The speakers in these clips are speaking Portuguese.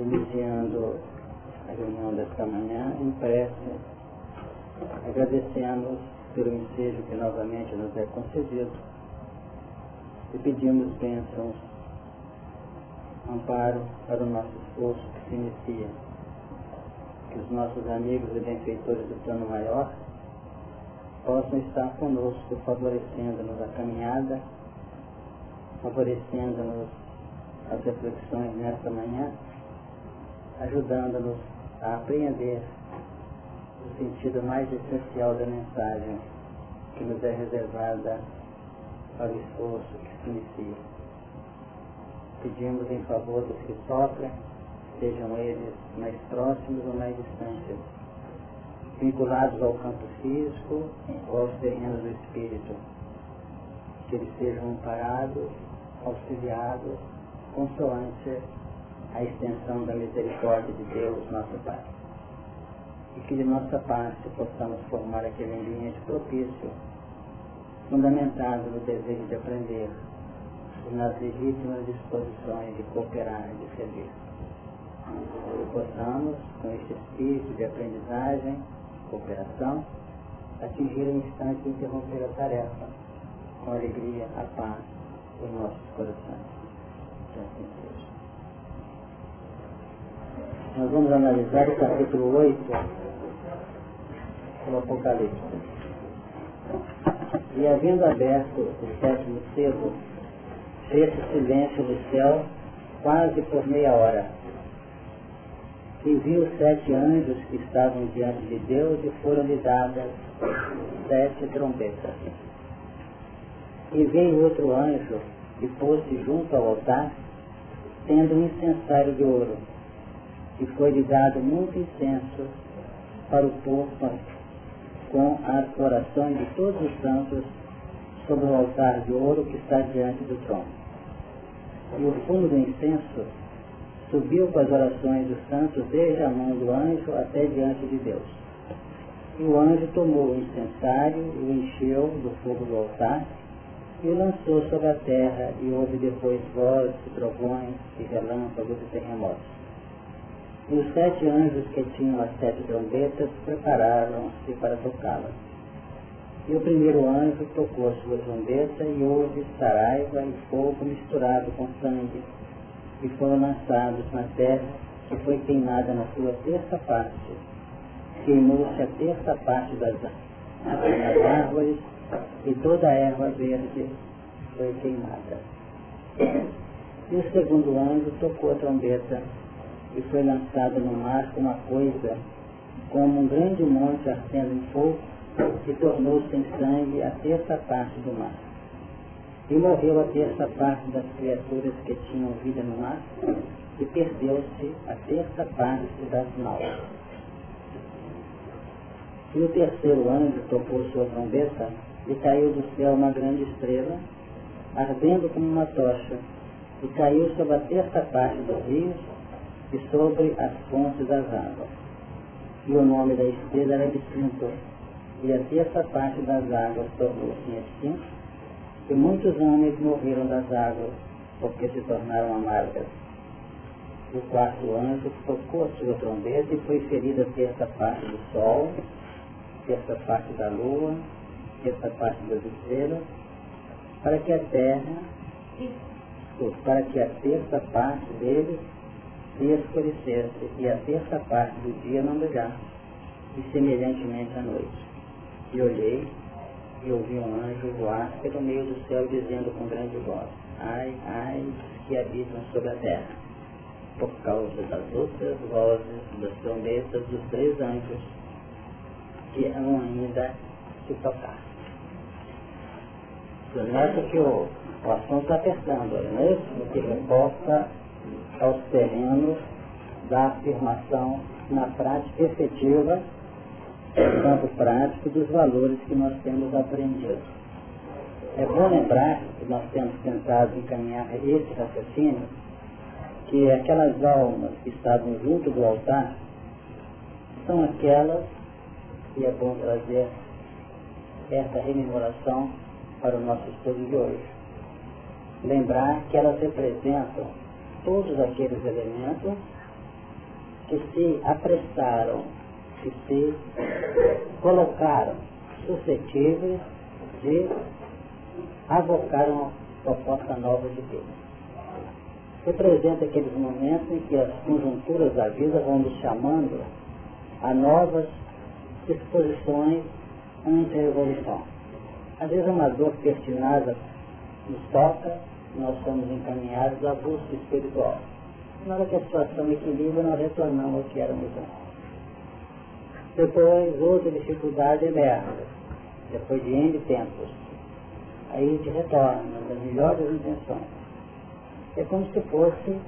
iniciando a reunião desta manhã em agradecemos pelo ensejo que novamente nos é concedido e pedimos bênçãos, amparo para o nosso esforço que se inicia. Que os nossos amigos e benfeitores do plano maior possam estar conosco, favorecendo-nos a caminhada, favorecendo-nos as reflexões nesta manhã, ajudando-nos a apreender o sentido mais essencial da mensagem que nos é reservada para o esforço que se inicia. Pedimos em favor dos que sofrem, sejam eles mais próximos ou mais distantes, vinculados ao campo físico ou aos terrenos do espírito, que eles sejam amparados, auxiliados, consoante a extensão da misericórdia de Deus, nosso Pai. E que de nossa parte possamos formar aquele ambiente propício, fundamentado no desejo de aprender e nas legítimas disposições de cooperar e de servir. E possamos, com este espírito de aprendizagem, cooperação, atingir o instante de interromper a tarefa com alegria, a paz em nossos corações. Nós vamos analisar o capítulo 8 do Apocalipse. E havendo aberto o sétimo selo, fez-se silêncio no céu quase por meia hora. E viu sete anjos que estavam diante de Deus e foram-lhe dadas sete trombetas. E veio outro anjo e pôs-se junto ao altar, tendo um incensário de ouro, e foi-lhe dado muito incenso para o povo com as orações de todos os santos sobre o altar de ouro que está diante do trono. E o fumo do incenso subiu com as orações dos santos desde a mão do anjo até diante de Deus. E o anjo tomou o incensário e o encheu do fogo do altar e o lançou sobre a terra e houve depois vozes, trovões e relâmpagos e terremotos. E os sete anjos que tinham as sete trombetas prepararam-se para tocá-las. E o primeiro anjo tocou a sua trombeta e houve saraiva e fogo misturado com sangue, e foram lançados na terra, que foi queimada na sua terça parte. Queimou-se a terça parte das, das árvores e toda a erva verde foi queimada. E o segundo anjo tocou a trombeta e foi lançado no mar uma coisa como um grande monte ardendo em fogo que tornou-se em sangue a terça parte do mar. E morreu a terça parte das criaturas que tinham vida no mar e perdeu-se a terça parte das naus. E o terceiro anjo tocou sua trombeta e caiu do céu uma grande estrela, ardendo como uma tocha, e caiu sobre a terça parte dos rios e sobre as fontes das águas. E o nome da estrela era distinto, e a terça parte das águas tornou-se extinta, e muitos homens morreram das águas, porque se tornaram amargas. O quarto anjo tocou a sua trombeta e foi ferida a terça parte do sol, terça parte da lua, terça parte das estrelas, para que a terra, para que a terça parte deles se escurecesse e a terça parte do dia não brilhasse, e semelhantemente à noite. E olhei e ouvi um anjo voar pelo meio do céu dizendo com grande voz, ai, ai, que habitam sobre a terra, por causa das outras vozes, das trombetas dos três anjos que hão ainda se tocar. Nota que o, o assunto está apertando não é isso? Que reporta aos terrenos da afirmação na prática efetiva, no campo prático dos valores que nós temos aprendido. É bom lembrar que nós temos tentado encaminhar esse raciocínio, que aquelas almas que estavam junto do altar são aquelas, e é bom trazer essa rememoração para o nosso estudo de hoje. Lembrar que elas representam todos aqueles elementos que se apressaram, que se colocaram suscetíveis de avocar uma proposta nova de Deus. Representa aqueles momentos em que as conjunturas da vida vão nos chamando a novas disposições ante a evolução. Às vezes uma dor pertinada nos toca, nós somos encaminhados à busca espiritual. Na hora que a situação equilibra, nós retornamos ao que éramos antes. Depois, outra dificuldade emerge, depois de N tempos. Aí a gente retorna, das melhores intenções. É como se fosse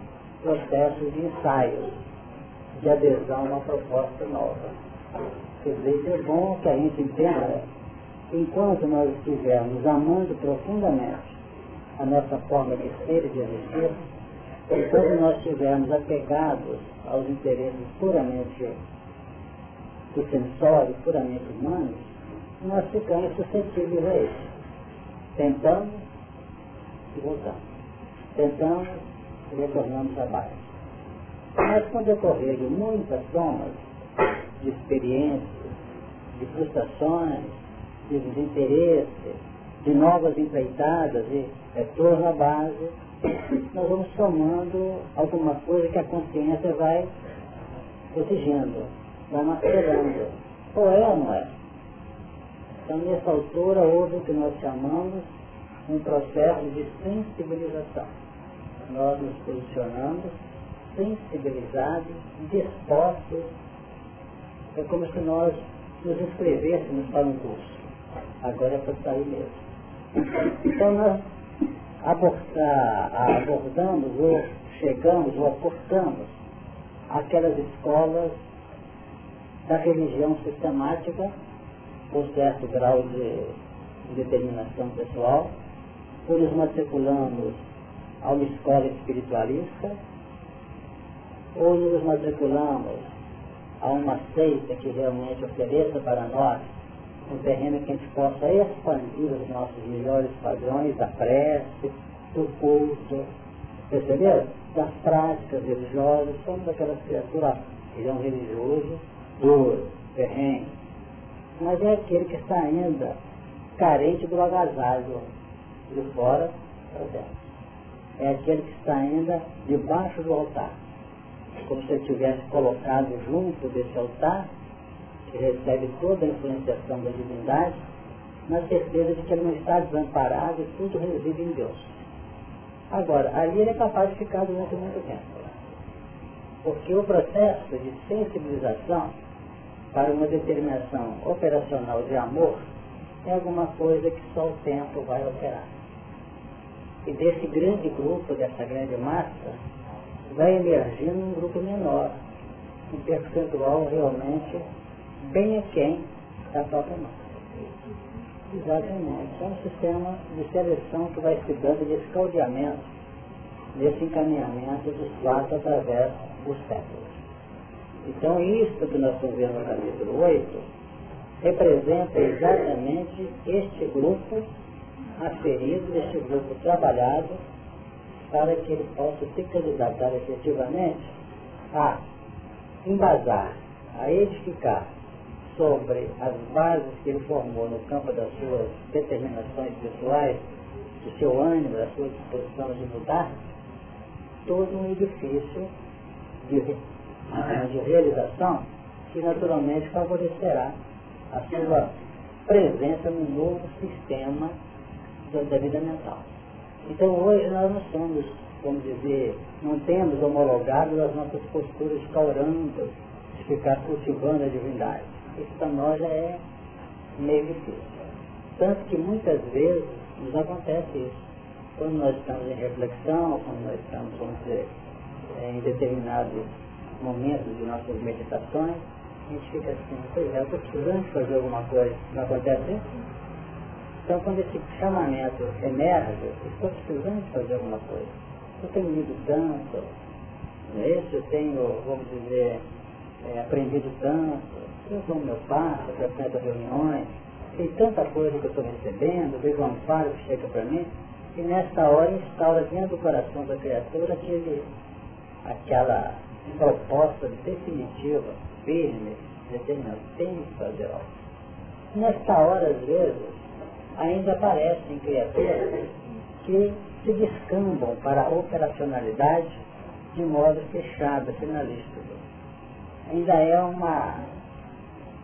processo de ensaio, de adesão a uma proposta nova. Quer dizer, é bom que a gente entenda que enquanto nós estivermos amando profundamente a nossa forma de ser e de existir, enquanto nós estivermos apegados aos interesses puramente do sensório, puramente humanos, nós ficamos suscetíveis a isso. Tentamos e voltamos. Tentamos e retornamos abaixo. Mas com o decorrer de muitas somas de experiências, de frustrações, de desinteresse, de novas empreitadas e retorno à base, nós vamos somando alguma coisa que a consciência vai exigindo, vai macerando. Ou é ou não é? Então, nessa altura, houve o que nós chamamos um processo de sensibilização. Nós nos posicionamos sensibilizados, dispostos. É como se nós nos inscrevêssemos para um curso. Agora é para sair mesmo. Então, nós abordamos ou chegamos ou aportamos aquelas escolas da religião sistemática, com certo grau de determinação pessoal, ou nos matriculamos a uma escola espiritualista, ou nos matriculamos a uma seita que realmente ofereça para nós um terreno que a gente possa expandir os nossos melhores padrões da prece, do culto, perceberam? Das práticas religiosas, somos aquelas criaturas, ele é um religioso, terreno, mas é aquele que está ainda carente do agasalho de fora para dentro. É aquele que está ainda debaixo do altar, como se ele tivesse colocado junto desse altar que recebe toda a influenciação da divindade, na certeza de que ele não está desamparado e tudo reside em Deus. Agora, ali ele é capaz de ficar durante muito tempo. Porque o processo de sensibilização para uma determinação operacional de amor é alguma coisa que só o tempo vai operar. E desse grande grupo, dessa grande massa, vai emergindo um grupo menor, um percentual realmente bem aquém da própria mão. Exatamente. É um sistema de seleção que vai se dando de escaldeamento desse encaminhamento dos fatos através dos séculos. Então, isso que nós estamos vendo no capítulo 8 representa exatamente este grupo aferido, este grupo trabalhado, para que ele possa se candidatar efetivamente a embasar, a edificar sobre as bases que ele formou no campo das suas determinações pessoais, do seu ânimo, da sua disposição de mudar, todo um edifício de, de realização que naturalmente favorecerá a sua presença no novo sistema da vida mental. Então hoje nós não somos, vamos dizer, não temos homologado as nossas posturas caurandas de ficar cultivando a divindade isso para nós já é meio difícil. Tanto que muitas vezes nos acontece isso. Quando nós estamos em reflexão, quando nós estamos, vamos dizer, em determinados momentos de nossas meditações, a gente fica assim, pois é, eu estou precisando de fazer alguma coisa, não acontece isso? Então quando esse chamamento emerge, estou precisando de fazer alguma coisa. Eu tenho lido tanto, não é isso? Eu tenho, vamos dizer, é, aprendido tanto, eu sou meu passo, frequento reuniões, tem tanta coisa que eu estou recebendo, vejo um amparo que chega para mim, e nessa hora instaura dentro do coração da criatura aquele, aquela proposta definitiva, firme, determinada. Tem que fazer algo. Nesta hora, às vezes, ainda aparecem criaturas que se descambam para a operacionalidade de modo fechado, finalístico. Ainda é uma,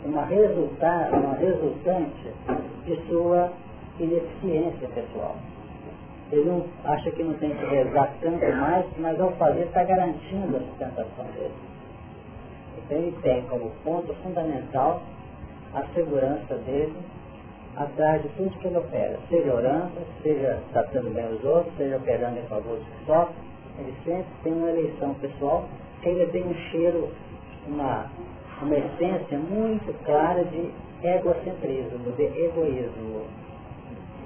uma, resulta, uma resultante de sua ineficiência pessoal. Ele não acha que não tem que rezar tanto mais, mas ao fazer está garantindo a sustentação dele. Então ele tem como ponto fundamental a segurança dele atrás de tudo que ele opera, seja orando, seja tratando bem os outros, seja operando em favor dos que sofrem, ele sempre tem uma eleição pessoal, que ele tem um cheiro, uma, uma essência muito clara de egocentrismo, de egoísmo.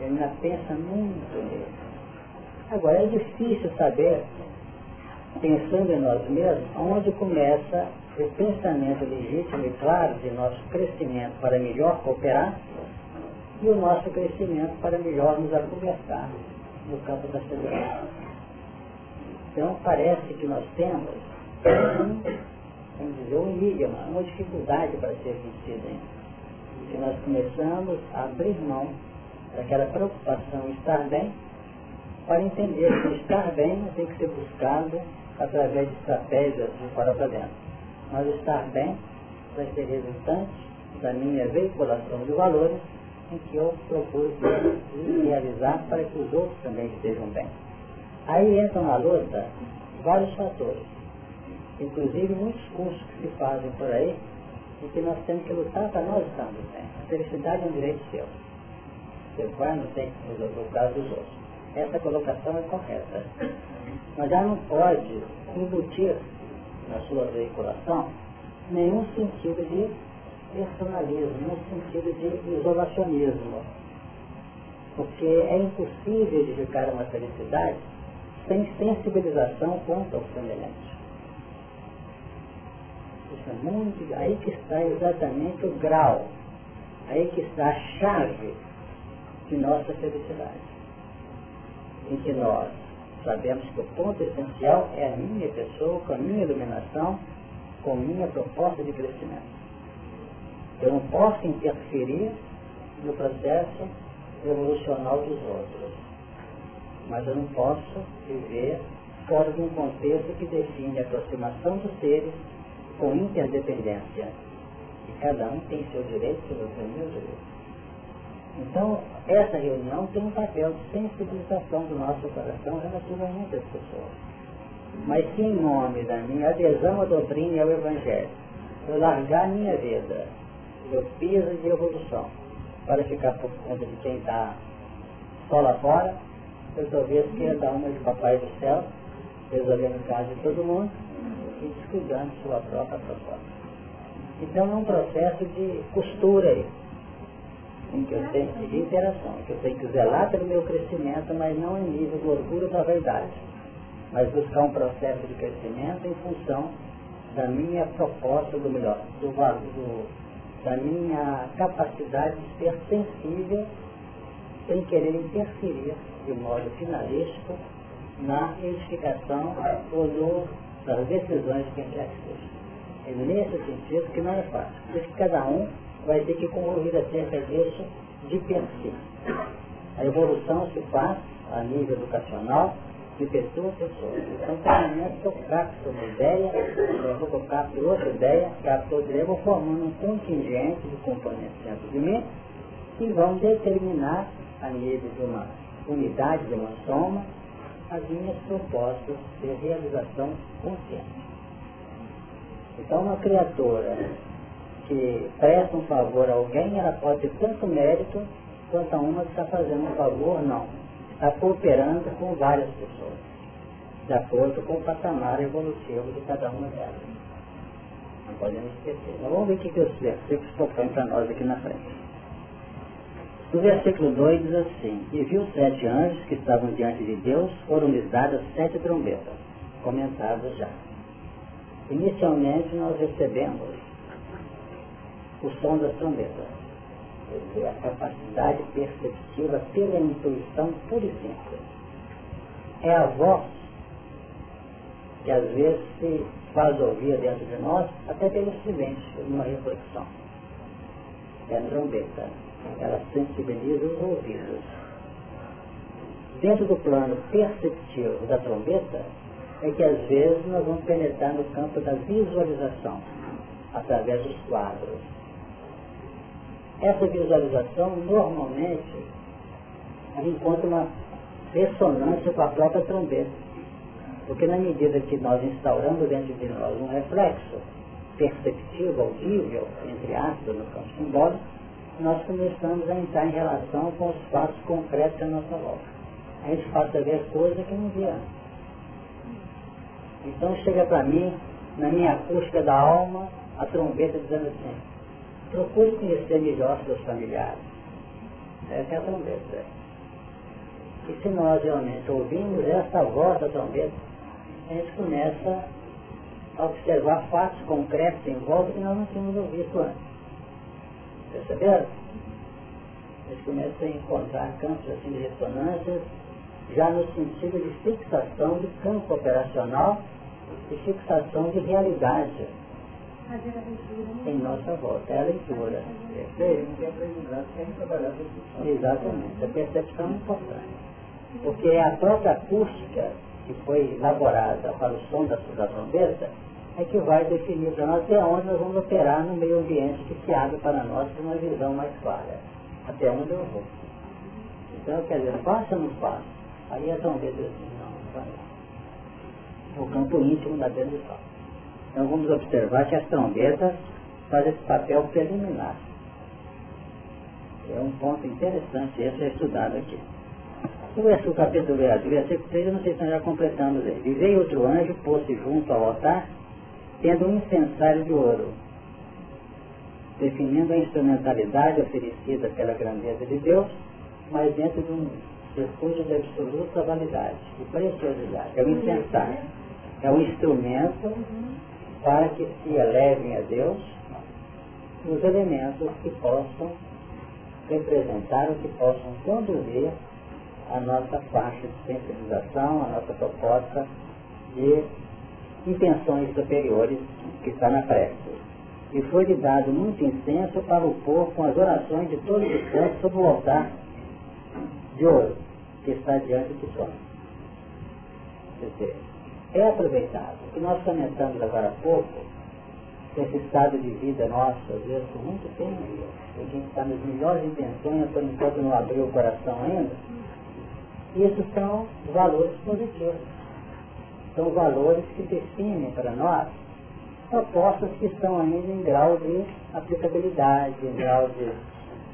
Ele ainda pensa muito nisso. Agora, é difícil saber, pensando em nós mesmos, onde começa o pensamento legítimo e claro de nosso crescimento para melhor cooperar e o nosso crescimento para melhor nos acobertar no campo da segurança. Então, parece que nós temos vamos dizer, um enigma, uma dificuldade para ser vencida. Se nós começamos a abrir mão daquela preocupação em estar bem, para entender que estar bem tem que ser buscado através de estratégias de fora para dentro. Mas estar bem vai ser resultante da minha veiculação de valores em que eu procuro realizar para que os outros também estejam bem. Aí entram na luta vários fatores, inclusive muitos cursos que se fazem por aí, em que nós temos que lutar para nós estarmos bem. A felicidade é um direito seu. Você vai, não tem que resolver o caso dos outros. Essa colocação é correta. Mas já não pode embutir na sua veiculação nenhum sentido de personalismo, nenhum sentido de isolacionismo. Porque é impossível edificar uma felicidade sem sensibilização quanto ao semelhante. Aí que está exatamente o grau, aí que está a chave de nossa felicidade. Em que nós sabemos que o ponto essencial é a minha pessoa, com a minha iluminação, com a minha proposta de crescimento. Eu não posso interferir no processo evolucional dos outros mas eu não posso viver fora de um contexto que define a aproximação dos seres com interdependência. E cada um tem seu direito, seu meu direito. Então, essa reunião tem um papel de sensibilização do nosso coração relativamente às pessoas. Mas se em nome da minha adesão à doutrina e ao Evangelho, eu largar minha vida, meu piso de evolução, para ficar por conta de quem está só lá fora, resolver que dar uma de papai do céu, resolvendo o caso de todo mundo e descuidando sua própria proposta. Então é um processo de costura aí, em que eu tenho de interação, que eu tenho que zelar pelo meu crescimento, mas não em nível do orgulho da verdade, mas buscar um processo de crescimento em função da minha proposta do melhor, do, do, da minha capacidade de ser sensível sem querer interferir de modo finalístico na edificação ou no, das decisões de quem quer que. É nesse sentido que não é fácil. Por isso que cada um vai ter que concluir acerca disso de per si. A evolução se faz a nível educacional de pessoa a pessoa. Então, para mim, eu capto uma ideia, eu vou capto outra ideia, capto outra ideia, vou formando um contingente de componentes dentro de mim que vão determinar a nível de uma unidade de uma soma, as minhas propostas de realização consciente. Então, uma criatura que presta um favor a alguém, ela pode ter tanto mérito quanto a uma que está fazendo um favor, não. Está cooperando com várias pessoas, de acordo com o patamar evolutivo de cada uma delas. Não podemos esquecer. Vamos ver o que, que os versículos propõem para nós aqui na frente. No versículo 2 diz assim, e viu sete anjos que estavam diante de Deus, foram-lhes dadas sete trombetas, comentadas já. Inicialmente nós recebemos o som das trombetas, a capacidade perceptiva pela intuição pura e simples. É a voz que às vezes se faz ouvir dentro de nós, até pelo silêncio, uma reflexão. É a trombeta. Ela sensibiliza os ouvidos. Dentro do plano perceptivo da trombeta, é que às vezes nós vamos penetrar no campo da visualização, através dos quadros. Essa visualização, normalmente, encontra uma ressonância com a própria trombeta. Porque na medida que nós instauramos dentro de nós um reflexo perceptivo, audível, entre aspas, no campo simbólico, nós começamos a entrar em relação com os fatos concretos à nossa volta. A gente passa a ver coisas que não via antes. Então chega para mim, na minha acústica da alma, a trombeta dizendo assim, procure conhecer melhor seus familiares. Essa é a trombeta. E se nós realmente ouvimos essa voz da trombeta, a gente começa a observar fatos concretos em volta que nós não tínhamos ouvido antes. Perceberam? A gente começa a encontrar campos assim de ressonâncias já no sentido de fixação de campo operacional e fixação de realidade em nossa volta. É a leitura. Exatamente. A percepção é importante. Porque é a própria acústica que foi elaborada para o som da, da trombeta é que vai definir para nós até onde nós vamos operar no meio ambiente que se abre para nós com uma visão mais clara. Até onde eu vou. Então, quer dizer, faça ou não faça? Aí a trombeta diz assim, não, não vai O campo íntimo da dentro. Então vamos observar que as trombetas fazem esse papel preliminar. É um ponto interessante, esse é estudado aqui. O capítulo versículo 3, eu não sei se nós já completamos ele. E veio outro anjo, pôs-se junto ao altar, tendo um incensário de ouro, definindo a instrumentalidade oferecida pela grandeza de Deus, mas dentro de um circuito de absoluta validade e preciosidade. É o incensário. É um instrumento para que se elevem a Deus os elementos que possam representar ou que possam conduzir a nossa faixa de sensibilização, a nossa proposta de intenções superiores que está na prece. E foi-lhe dado muito incenso para o povo com as orações de todos os santos sobre o altar de ouro que está diante do trono. Quer dizer, é aproveitado. O que nós comentamos agora há pouco, esse estado de vida nosso, às vezes, por muito tempo, a gente está nas melhores intenções, por enquanto não abriu o coração ainda, isso são valores positivos. São valores que definem para nós propostas que estão ainda em grau de aplicabilidade, em grau de,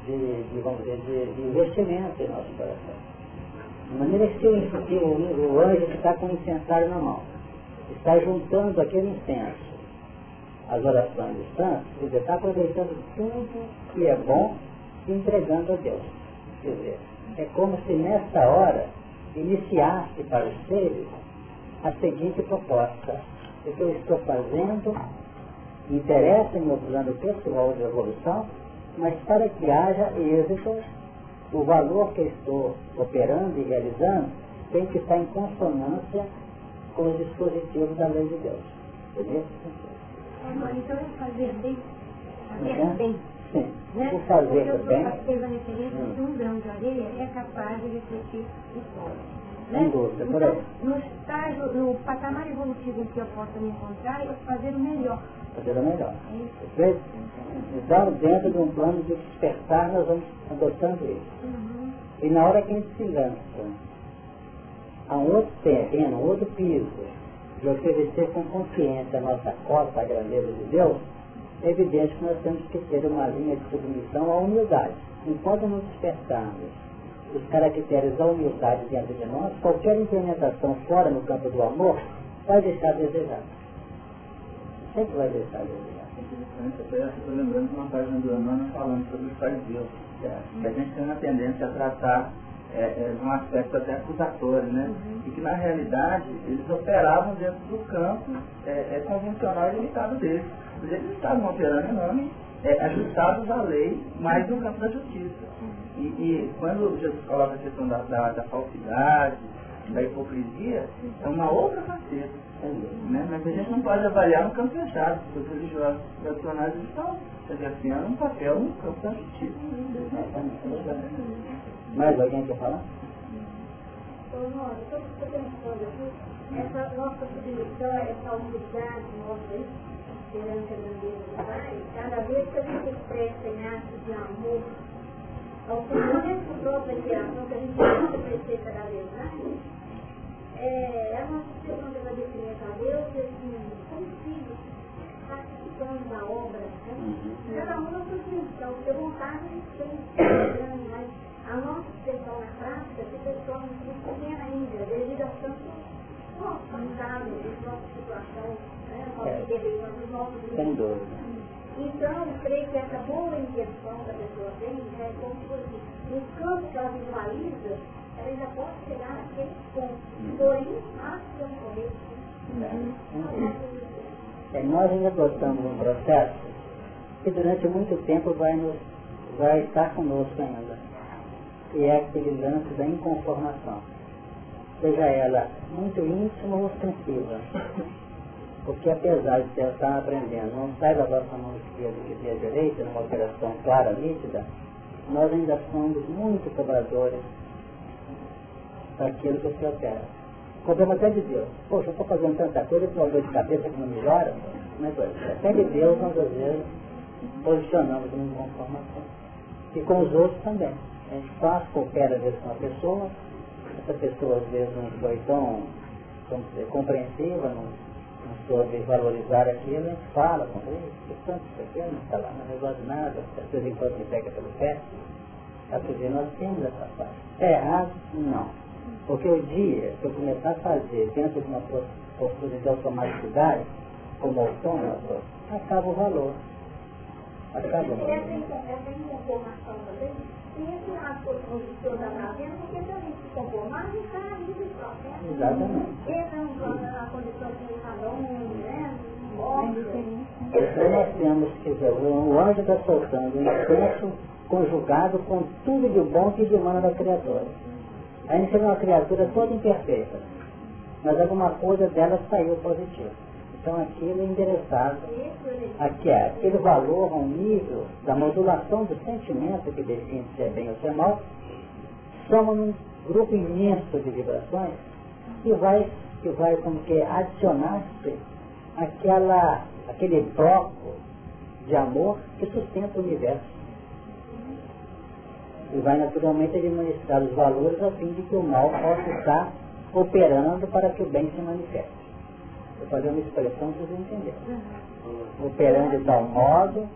de, de vamos dizer, de, de, investimento em nosso coração. De maneira que o, o, o anjo que está com o incensário na mão está juntando aquele incenso as orações dos santos, ele está aproveitando tudo que é bom e entregando a Deus. Quer dizer, é como se nesta hora iniciasse para os seres a seguinte proposta. O que eu estou fazendo interessa em meu plano pessoal de evolução, mas para que haja êxito, o valor que eu estou operando e realizando tem que estar em consonância com os dispositivos da lei de Deus. Entendeu? É, então é fazer bem. Fazer bem. Sim. Né? O fazer bem. Eu fez a referência hum. que um grão de areia é capaz de refletir o sol. Né? Dúvida, então, no estágio, no patamar evolutivo que eu possa me encontrar, eu fazer o melhor. Fazer o melhor. É então, dentro de um plano de despertar, nós vamos adotando isso. Uhum. E na hora que a gente se lança a um outro terreno, a um outro piso, de oferecer com consciência a nossa cota, a grandeza de Deus, é evidente que nós temos que ter uma linha de submissão à humildade. Enquanto nos despertarmos os caracteres da humildade dentro de nós, qualquer implementação fora no campo do amor vai deixar a desejar. Sempre vai deixar a desejar. Estou lembrando de uma página do Emmanuel falando sobre os fariseus. Que a gente tem uma tendência a tratar é, é, um aspecto até acusatório, né? Uhum. E que na realidade eles operavam dentro do campo é, é convencional e limitado deles. Eles estavam operando em nome é, ajustados à lei, mas no campo da justiça. E, e quando Jesus coloca a questão da, da, da falsidade, da hipocrisia, é uma outra faceta. Né? Mas a gente não pode avaliar no campo fechado, porque os religiosos tradicionais estão exercendo um papel no campo sensitivo. Mais alguém quer falar? Essa nossa submissão, essa humildade nossa perante a grandeza do Pai, cada vez que a gente expressa em atos de amor ao Senhor, mesmo própria criação, que a gente crescer cada vez mais, é, a nossa expressão de agradecimento a Deus, e assim, como filhos, participando da obra, né? Cada um na sua dimensão, porque vontade a gente tem, mas a nossa expressão na prática se transforma muito pequena ainda, devido a tanto nosso passado, nossa situação, né, nossa Sem dúvida. Então, creio que essa boa intenção que a pessoa tem, é como se fosse, no campo que ela visualiza, ela já pode chegar naquele ponto. Porém, há que ocorrer. É, nós ainda gostamos de um processo que durante muito tempo vai, nos, vai estar conosco ainda. E é aquele lance da inconformação seja ela muito íntima ou ostensiva. Porque apesar de você estar aprendendo, não sai da vossa mão esquerda que via direita, numa operação clara, nítida, nós ainda somos muito cobradores daquilo que você opera. Cobramos até de Deus. Poxa, eu estou fazendo tanta coisa com uma dor de cabeça que não melhora. Mas até de Deus nós às vezes posicionamos uma conformação. E com os outros também. A gente faz, coopera às vezes com a pessoa, essa pessoa às vezes não foi tão, dizer, compreensiva, não, soube valorizar aquilo, a fala com ele, que tanto isso aqui, não está lá, não resolve nada, às vezes enquanto me pega pelo pé. A dizer, nós temos essa parte. É errado? Não. Porque o dia que eu começar a fazer dentro de uma postura de automaticidade, como autônomo, acaba o valor. Acaba o valor. Essa sempre as pessoas da fazenda, porque se a gente se conformar, a gente está ali do processo. Exatamente. Entra na condição de um né? Então temos que ver, o anjo está soltando um incenso conjugado com tudo de bom e de humano da criatura. A gente vê uma criatura toda imperfeita, mas alguma coisa dela saiu positiva. Então aquilo é endereçado aquele valor um nível da modulação do sentimento que define se é bem ou se é mal, soma um grupo imenso de vibrações que vai, que vai como que adicionar-se aquele bloco de amor que sustenta o universo. E vai naturalmente administrar os valores a fim de que o mal possa estar operando para que o bem se manifeste. Vou fazer uma expressão para vocês entenderem. Operando de tal modo,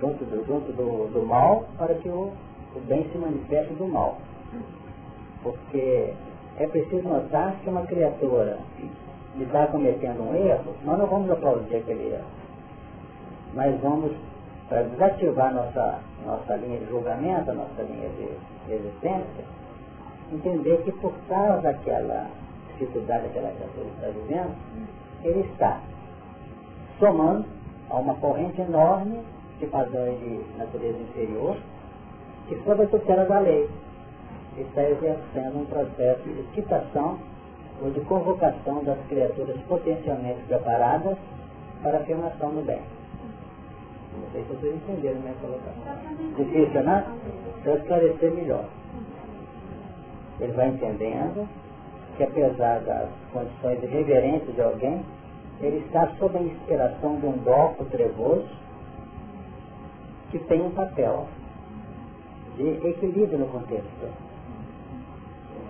junto do, junto do, do mal, para que o, o bem se manifeste do mal. Porque é preciso notar que uma criatura está cometendo um erro, nós não vamos aplaudir aquele erro. Mas vamos, para desativar nossa, nossa linha de julgamento, nossa linha de existência, entender que por causa daquela dificuldade que criatura está vivendo, ele está somando a uma corrente enorme de padrões de natureza inferior, que sob a tutela da lei está exercendo um processo de citação ou de convocação das criaturas potencialmente preparadas para a afirmação do bem. Não sei se vocês entenderam minha colocação. Difícil, né? Para esclarecer melhor. Ele vai entendendo que apesar das condições irreverentes de alguém, ele está sob a inspiração de um bloco trevoso que tem um papel de equilíbrio no contexto.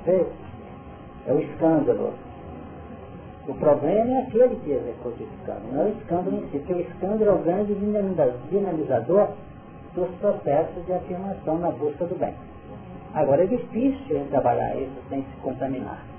É o escândalo. O problema é aquele que executa o escândalo, não é o escândalo em si, porque o escândalo é o grande dinamizador dos processos de afirmação na busca do bem. Agora é difícil trabalhar isso sem se contaminar.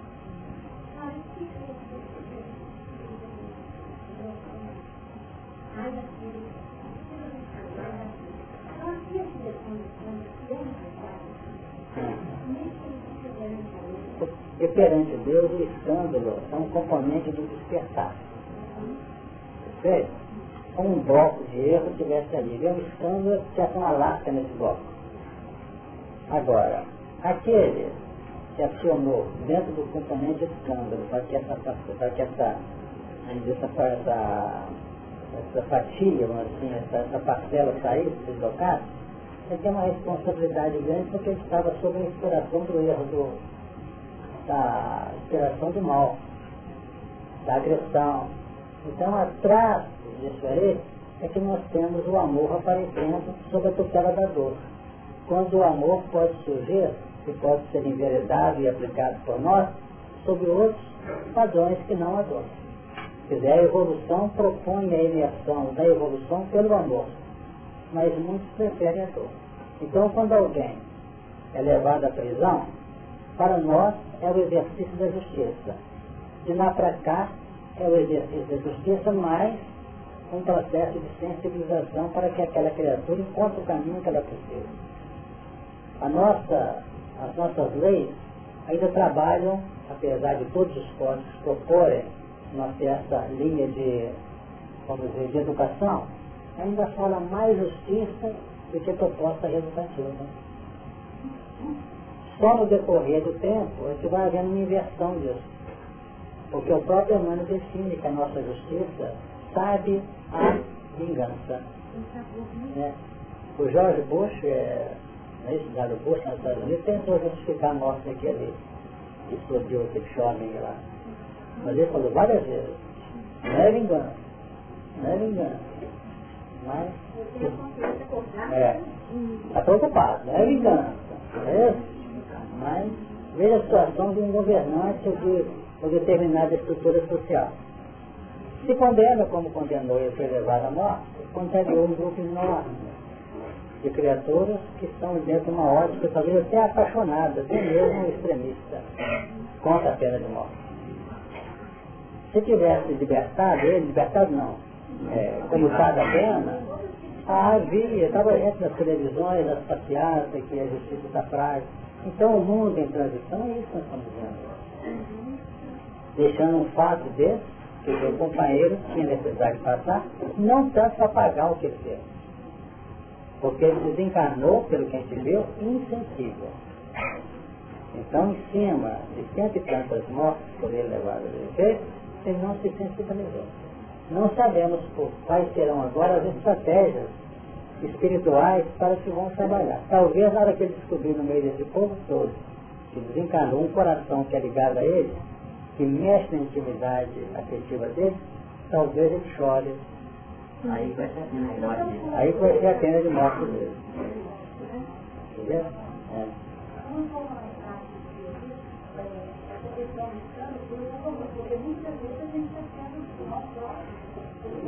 E perante Deus o escândalo é um componente do despertar. Perfeito? Um bloco de erro tivesse ali. E um escândalo tivesse uma lasca nesse bloco. Agora, aquele que acionou dentro do componente escândalo para que essa, para que essa essa, essa, essa fatia, assim, essa, essa parcela sair, deslocada, ele tem uma responsabilidade grande porque ele estava sob a inspiração do erro, do, da inspiração do mal, da agressão. Então, atrás disso aí, é que nós temos o amor aparecendo sob a tutela da dor. Quando o amor pode surgir, e pode ser enveredado e aplicado por nós, sobre outros padrões que não a dor. Quer dizer, a evolução propõe a imersão da evolução pelo amor, mas muitos preferem a dor. Então, quando alguém é levado à prisão, para nós é o exercício da justiça. De lá para cá é o exercício da justiça, mais um processo de sensibilização para que aquela criatura encontre o caminho que ela precisa. A nossa, as nossas leis ainda trabalham, apesar de todos os códigos proporem ter essa linha de, vamos dizer, de educação, ainda fala mais justiça do que proposta educativa. Só no decorrer do tempo é que vai havendo uma inversão disso. Porque o próprio Emmanuel define que a nossa justiça sabe a vingança. É. O Jorge Bush, é, cidade do Bush, nos Estados Unidos, tentou justificar a morte daquele que explodiu aquele jovem lá. Mas ele falou várias vezes, não é vingança, não é vingança. Mas, é, está preocupado, não é vingança. É, mas veja a situação de um governante ou de uma determinada estrutura social. Se condena como condenou e foi levado à morte, condenou um grupo enorme de criaturas que estão dentro de uma ótica, talvez até apaixonada, até mesmo extremista, contra a pena de morte. Se tivesse libertado ele, libertado não, é, comutado a pena, havia, estava dentro das televisões, das passeatas, que a justiça está frágil. Então o mundo em transição é isso que nós estamos vendo. Deixando um fato desse, que o seu companheiro tinha necessidade de passar, não tanto para pagar o que ele fez. Porque ele desencarnou, pelo que a gente viu, insensível. Então, em cima de cento e tantas mortes por ele levado a viver, ele não se sensibilizou. Não sabemos quais serão agora as estratégias espirituais para que vão trabalhar. Talvez na hora que ele descobrir no meio desse povo todo, que desencarnou um coração que é ligado a ele, que mexe na intimidade afetiva dele, talvez ele chore. Aí vai ser a pena de morte dele. Aí vai ser a pena de morte dele. Entendeu? É.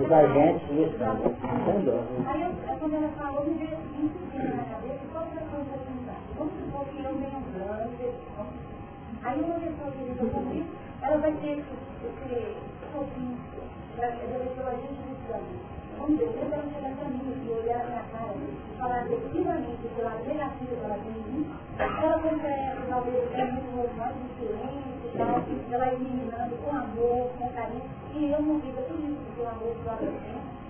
Os agentes Estado, sem dúvida. Aí, quando ela falou, me veio assim, na cabeça, qual que é a que Vamos supor que eu venho grande, aí uma pessoa que lida comigo, ela vai ter esse, esse sozinho, pela gente do sangue. Vamos dizer, se ela chegar para mim e olhar na minha cara e falar efetivamente pela negativa que ela tem em mim, ela consegue, talvez, é muito mais e tal, ela vai eliminando com amor, com carinho, e eu não vivo tudo isso com amor que ela tem.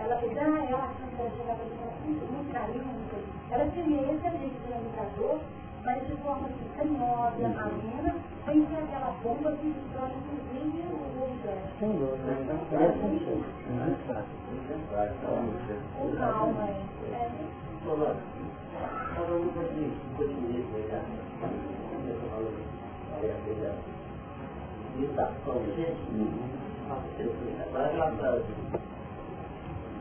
Ela diz, ah, ela achando que ela chegava com muito carinho, muito Ela tinha esse amigo comunicador, mas de forma assim, carinhosa, amena, sem ser aquela bomba que destrói inclusive o universo. Sem dúvida, então é assim. Não é fácil. Com calma, é. Falando de cotidianismo, né? Meditação, gente, agora aquela frase,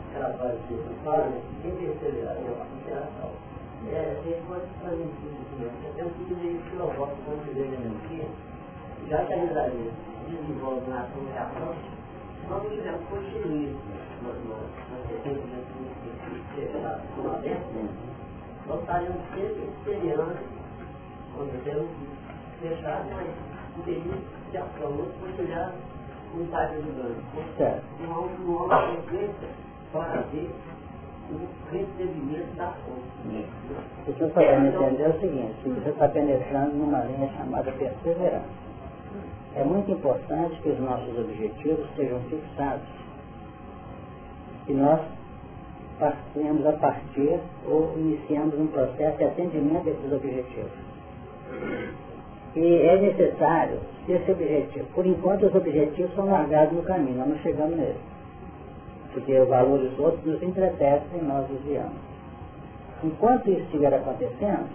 aquela frase que quem percebe a interação? É, a gente pode fazer um conhecimento, até um tipo de filosófico, como se vê aqui, já que a realidade desenvolve na comunicação, nós tivemos continuismo nas referências que lá dentro, nós estaríamos sempre esperando, quando temos fechado, mas um período de ação, não compartilhar com o pai ajudando. Certo. Uma, uma frequência para ver o recebimento da fonte. O que eu querendo entender é o seguinte, você está penetrando numa linha chamada perseverança. É muito importante que os nossos objetivos sejam fixados. E nós partimos a partir ou iniciamos um processo de atendimento desses objetivos. E é necessário esse objetivo. Por enquanto, os objetivos são largados no caminho, nós não chegamos neles. Porque os valores outros nos entretecem e nós desviamos. Enquanto isso estiver acontecendo,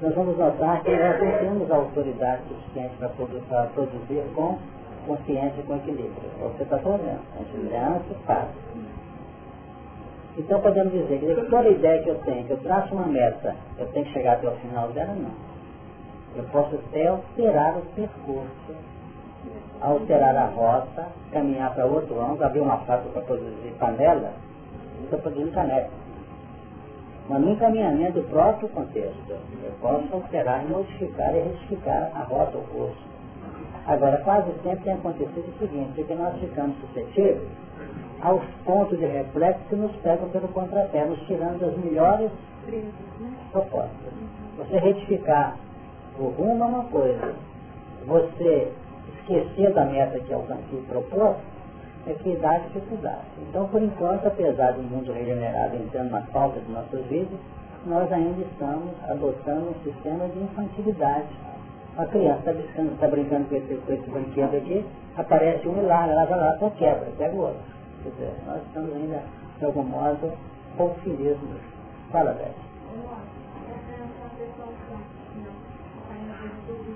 nós vamos notar que nós não temos autoridade suficiente para produzir, produzir com consciência e com equilíbrio. É o que você está fazendo. A gente faz. Então podemos dizer que toda ideia que eu tenho, que eu traço uma meta, eu tenho que chegar até o final dela, não. Eu posso até alterar o percurso, alterar a rota, caminhar para outro ângulo, abrir uma fábrica para produzir panela, estou produzindo caneca. Mas no encaminhamento do próprio contexto, eu posso alterar, modificar e retificar a rota, o curso. Agora, quase sempre tem acontecido o seguinte, que nós ficamos suscetíveis aos pontos de reflexo que nos pegam pelo contrapé, nos tirando das melhores propostas. Você retificar o rumo é uma coisa. Você esquecer da meta que alcancei propôs é que dá dificuldade. Então, por enquanto, apesar do mundo regenerado entrando na falta de nossas vidas, nós ainda estamos adotando um sistema de infantilidade. A criança está tá brincando com esse, com esse brinquedo aqui, aparece um larga, ela vai lá, só quebra, pega o outro. Quer dizer, nós estamos ainda, de algum modo, pouco felizes Fala, Beth.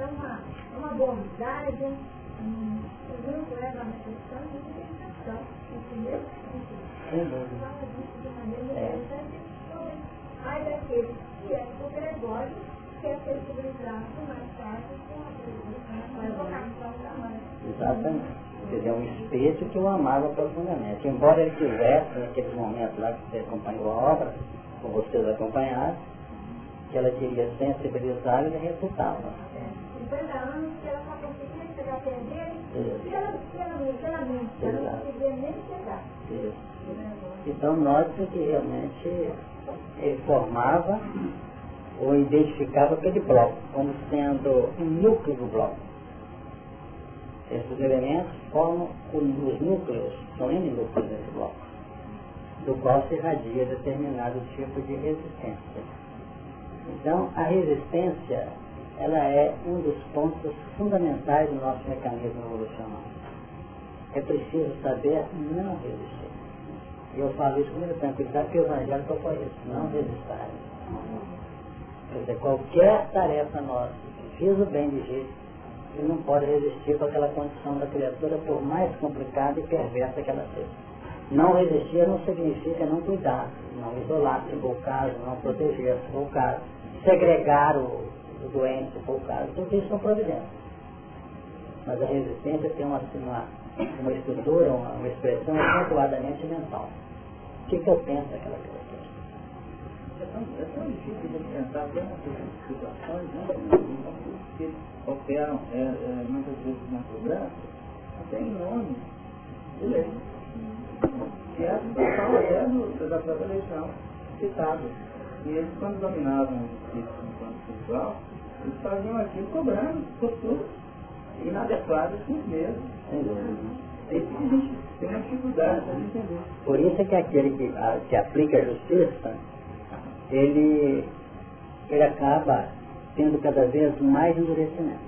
é uma, uma bondade, um grupo leva a reflexão e interpretação, entendeu? Fala disso de maneira interessante ai daqueles que é o Gregório quer ser civilizado mais tarde com a vocação da mãe. Exatamente. Dizer, um espírito que o amava profundamente. Embora ele tivesse, naqueles momentos lá que você acompanhou a obra, ou vocês acompanharam, que ela queria sensibilizar e refutava. 50 anos que ela só conseguia chegar até dele pela, pela, pela mente, ela não conseguia nem chegar. Então note que realmente ele formava ou identificava aquele bloco como sendo um núcleo do bloco. Esses elementos formam os núcleos, são N núcleos desse bloco, do qual se irradia determinado tipo de resistência. Então, a resistência, ela é um dos pontos fundamentais do nosso mecanismo evolucional. É preciso saber não resistir. E eu falo isso com muita tranquilidade, porque o Evangelho propõe isso, não resistir. Quer dizer, qualquer tarefa nossa que fiz o bem de jeito, ele não pode resistir com aquela condição da criatura, por mais complicada e perversa que ela seja. Não resistir não significa não cuidar, não isolar, se for o caso, não proteger, se for o caso segregar o, o doente, se for o caso, tudo isso são providências. Mas a resistência tem uma, uma, uma estrutura, uma, uma expressão acentuadamente mental. O que, que eu penso daquela criatura? É tão, é tão difícil de pensar até nessas situações, né? Que operam é, é, muitas vezes na cobrança, até em nome de lei. Que é a situação até da própria legião citada. E eles, quando dominavam o espírito enquanto espiritual, eles faziam aquilo cobrando posturas inadequadas com os mesmos. É isso que a gente tem uma dificuldade para entender. Por isso é que aquele que, a, que aplica a justiça, ele, ele acaba tendo cada vez mais endurecimento.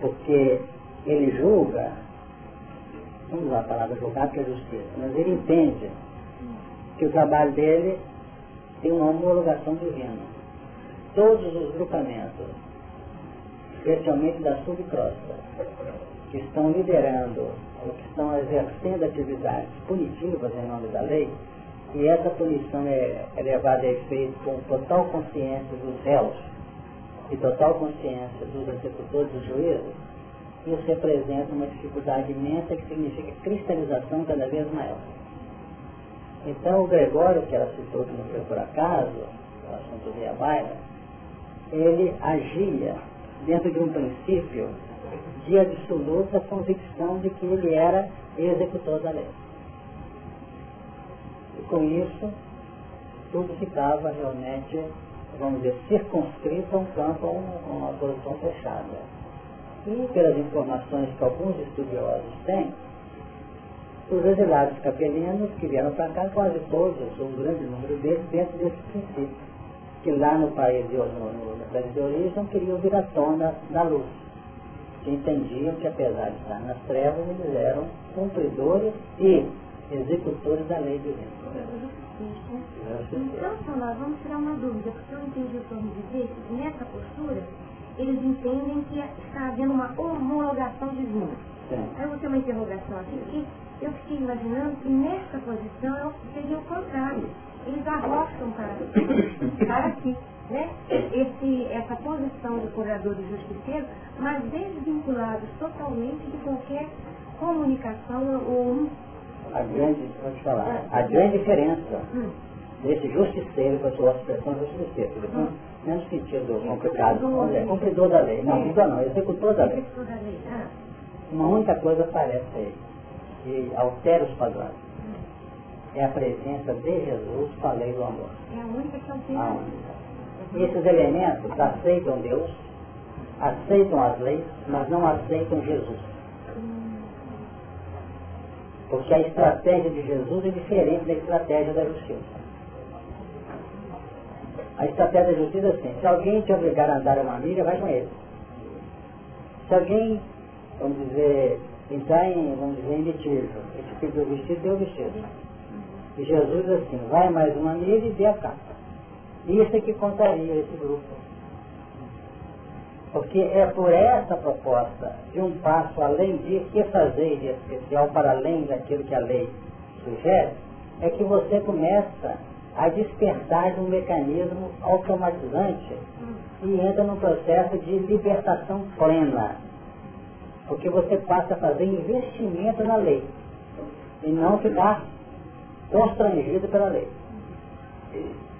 Porque ele julga, vamos usar a palavra julgar que é justiça, mas ele entende que o trabalho dele tem uma homologação divina. Todos os grupamentos, especialmente da subcrosta, que estão liderando ou que estão exercendo atividades punitivas em nome da lei, e essa punição é, levada a efeito com total consciência dos réus e total consciência dos executores dos juízes, isso representa uma dificuldade imensa que significa cristalização cada vez maior. Então o Gregório, que ela citou que não foi por acaso, o assunto de Abaia, ele agia dentro de um princípio de absoluta convicção de que ele era executor da lei. E com isso, tudo ficava realmente, vamos dizer, circunscrito a um campo, a uma posição fechada. E pelas informações que alguns estudiosos têm, os exilados capelinos que vieram para cá, quase todos, um grande número deles, dentro desse princípio, que lá no país de, no, no, país de origem queriam vir à tona da luz. Que entendiam que apesar de estar nas trevas, eles eram cumpridores e executores da lei divina. Então, só nós vamos tirar uma dúvida, porque eu entendi o que eu me dizer, que nessa postura, eles entendem que está havendo uma homologação divina. Sim. Aí eu vou ter uma interrogação aqui, eu fiquei imaginando que nessa posição seria o contrário. Eles arrostam para, para aqui, né? Esse, essa posição de curador e justiceiro, mas desvinculados totalmente de qualquer comunicação ou a grande, vou te falar, a grande diferença hum. desse justiceiro, com a sua expressão justiceiro, hum. não no sentido complicado, é cumpridor da lei, não, cumpridor não, executor da lei. Ah. Uma única coisa parece aí, que altera os padrões. É a presença de Jesus com a lei do amor. É a única que altera. A única. Esses elementos aceitam Deus, aceitam as leis, mas não aceitam Jesus. Porque a estratégia de Jesus é diferente da estratégia da justiça. A estratégia da justiça é assim, se alguém te obrigar a andar uma milha, vai com ele. Se alguém, vamos dizer, entrar em, vamos dizer, em litígio, esse pediu o vestido, deu o vestido. E Jesus assim, vai mais uma milha e dê a capa. Isso é que contaria esse grupo. Porque é por essa proposta de um passo além de que fazer de especial para além daquilo que a lei sugere, é que você começa a despertar de um mecanismo automatizante e entra num processo de libertação plena. Porque você passa a fazer investimento na lei e não ficar constrangido pela lei.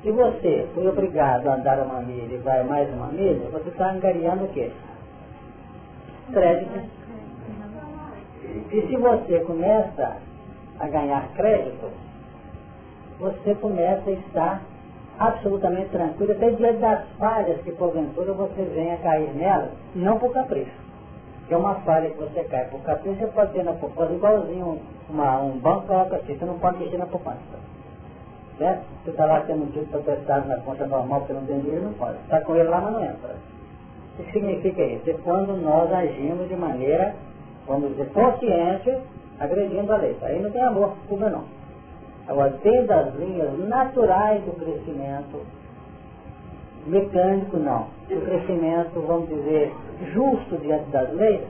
Se você foi obrigado a andar uma milha e vai mais uma milha, você está angariando o quê? Crédito. E se você começa a ganhar crédito, você começa a estar absolutamente tranquilo, até diante das falhas que porventura você venha cair nela, não por capricho. Que é uma falha que você cai por capricho, você pode ter na poupança, igualzinho uma, um banco coloca assim, você não pode mexer na poupança. Certo? Você está lá tendo um título prestado na conta normal porque não tem dinheiro, não pode. Está com ele lá, mas não entra. O que significa isso? É quando nós agimos de maneira, vamos dizer, consciente, agredindo a lei. Aí não tem amor, fuga não. Agora, dentro das linhas naturais do crescimento, mecânico não. O crescimento, vamos dizer, justo diante das leis,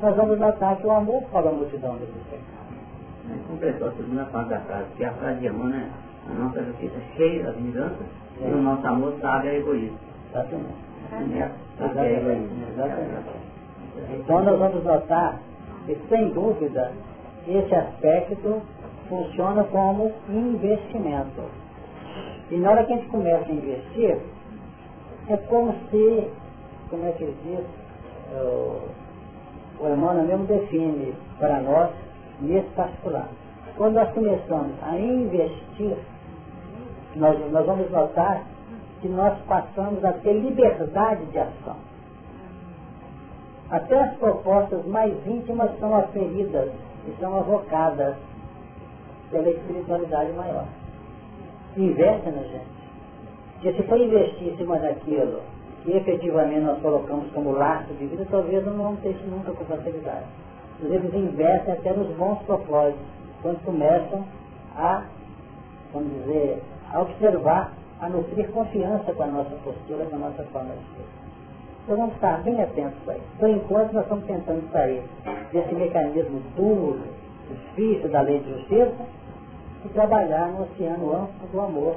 nós vamos notar que o amor fala a multidão desses pecados. Completou a segunda parte da frase, que a frase de amor, né? A nossa justiça é cheia das vinganças e o nosso amor sabe a egoísmo. Exatamente. A egoísmo. Exatamente. Então nós vamos notar que, sem dúvida, esse aspecto funciona como investimento. E na hora que a gente começa a investir, é como se, como é que ele diz, o, o Emmanuel mesmo define para nós nesse particular. Quando nós começamos a investir nós, nós vamos notar que nós passamos a ter liberdade de ação. Até as propostas mais íntimas são aferidas e são avocadas pela espiritualidade maior. Investe na gente. Porque se for investir em cima daquilo que efetivamente nós colocamos como laço de vida, talvez não vamos ter isso nunca com facilidade. Eles investem até nos bons propósitos, quando começam a, vamos dizer, a observar, a nutrir confiança com a nossa postura, com a nossa forma de ser. Então vamos estar bem atentos a isso. Por enquanto nós estamos tentando sair desse mecanismo duro, difícil da lei de justiça e trabalhar no oceano amplo do amor.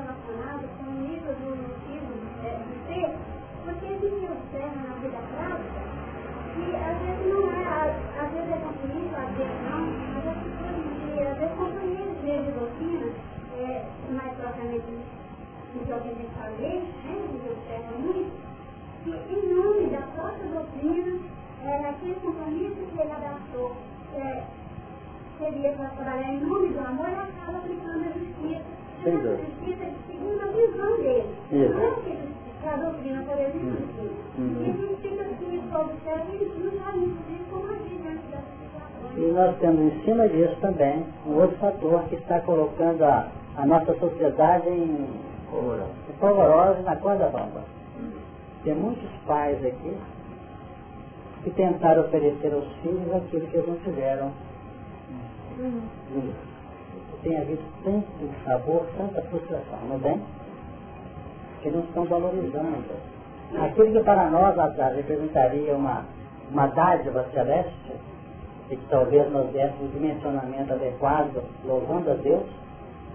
compromissos mesmo de doutrina, é, mais propriamente tem que fazer, né, que observa muito, que em nome da própria doutrina, é, aquele compromisso que ele abraçou, é, seria para trabalhar em nome do amor, ele acaba aplicando a justiça. Sem a justiça segundo a visão dele. Isso. Não é que a doutrina, por exemplo, Uhum. e a gente fica assim, observa e não E nós temos em cima disso também um outro fator que está colocando a, a nossa sociedade em polvorosa na corda bamba. Tem muitos pais aqui que tentaram oferecer aos filhos aquilo que eles não tiveram. Tem havido tanto sabor, tanta frustração, não tem? Que não estão valorizando. Aquilo que para nós atrás representaria uma, uma dádiva celeste, e que talvez nós dessemos um dimensionamento adequado, louvando a Deus,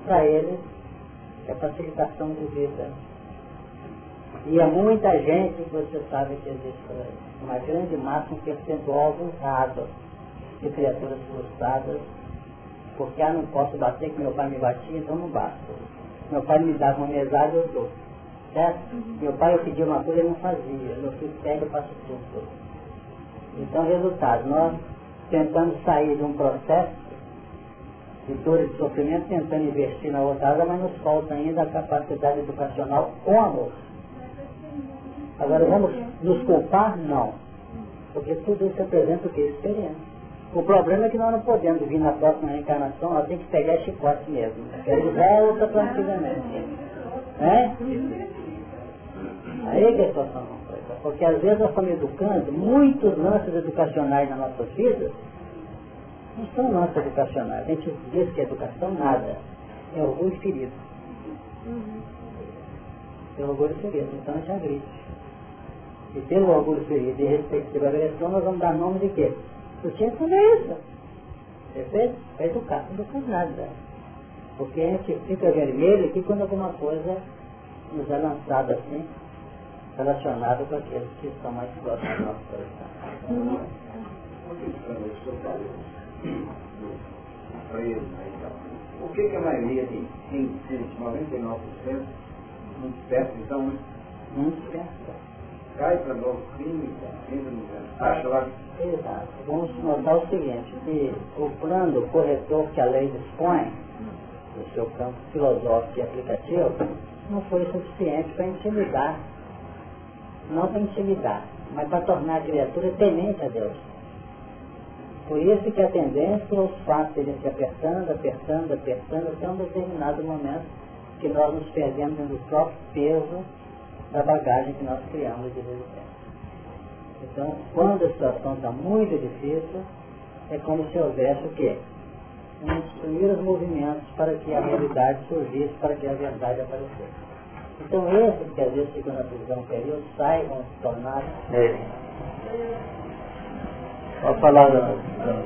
para eles é facilitação de vida. E é muita gente que você sabe que existe por aí. Uma grande massa, um percentual abusado de criaturas frustradas, porque ah, não posso bater que meu pai me batia, então não basta. Meu pai me dava uma mesada, eu dou. Certo? Meu pai eu pedia uma coisa, ele não fazia. Meu filho pega, eu faço tudo. Então, resultado, nós tentamos sair de um processo de dor e de sofrimento, tentando investir na outra área, mas nos falta ainda a capacidade educacional com amor. Agora, vamos nos culpar? Não. Porque tudo isso representa o que? Experiência. O problema é que nós não podemos vir na próxima reencarnação, nós temos que pegar chicote mesmo. Ele volta para antigamente. É? Aí que a situação. Porque às vezes nós estamos educando muitos lances educacionais na nossa vida, não são lances educacionais. A gente diz que é educação nada. É orgulho ferido. É orgulho ferido, então a gente agride. E pelo orgulho ferido e respectiva agressão, nós vamos dar nome de quê? Que fazer isso. Perfeito? É educar, não educar nada. Porque a gente fica vermelho aqui quando alguma coisa nos é lançada assim, relacionada com aqueles que estão mais próximos do nosso coração. Por que, que a maioria de 100%, 99%, não desperta então, né? Não desperta. cai para novo crime, entra no acha lá Exato. Vamos notar o seguinte, que o plano corretor que a lei dispõe, do seu campo filosófico e aplicativo, não foi suficiente para intimidar. Não para intimidar, mas para tornar a criatura temente a Deus. Por isso que a tendência é os fatos irem se apertando, apertando, apertando, até um determinado momento que nós nos perdemos no próprio peso da bagagem que nós criamos de resistência. Então, quando a situação está muito difícil, é como se houvesse o quê? Um dos primeiros movimentos para que a realidade surgisse, para que a verdade aparecesse. Então, esses que às vezes ficam na prisão período, saem, vão se tornar É. Pode falar, dona. dona.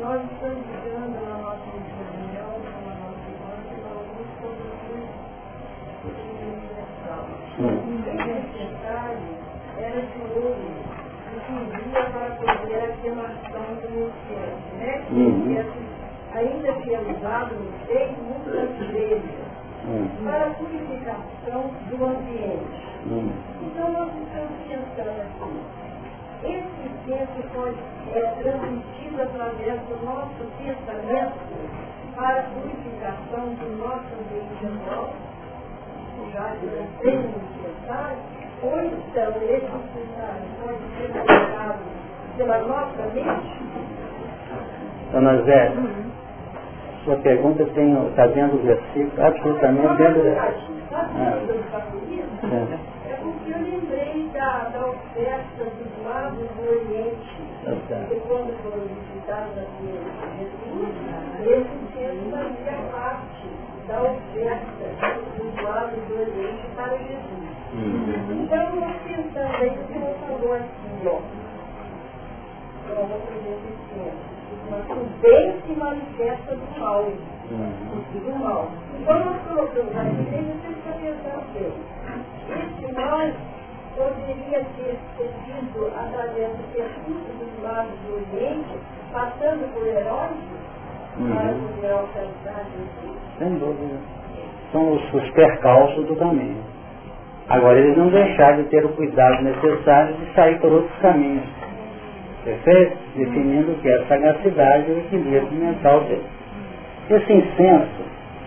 Nós estamos vivendo na nossa Esse necessário era de servia para fazer a queimação do incenso, né? Uhum. Ainda é usado no peito, muitas vezes, Hum, para a purificação do ambiente. hum. Então nós estamos pensando aqui. Esse pode ser transmitido através do nosso pensamento para a purificação do nosso ambiente já que não tem necessário, ou então esse necessário pode ser aplicado pela nossa mente. Dona Zé, sua pergunta tem, está dentro do versículo, absolutamente dentro do versículo. Isso? É, porque eu lembrei da, da oferta dos lados do Oriente, tá certo. que quando foram visitados aqui Jesus, esse fazia da oferta dos lados do Oriente para Jesus. Hum. Então, nós pensando aí, o Senhor falou assim, ó, prova, por exemplo, mas o bem se manifesta do mal, do mal. Então nós colocamos aqui, desde essa atenção seu. Esse mal poderia ter sido através do percurso dos lados do Oriente, passando por heróis, para poder alcançar Jesus? Sem dúvida. São os, os percalços do caminho. Agora, eles não deixaram de ter o cuidado necessário de sair por outros caminhos. Perfeito? Definindo o que é a sagacidade e o equilíbrio mental dele. Esse incenso,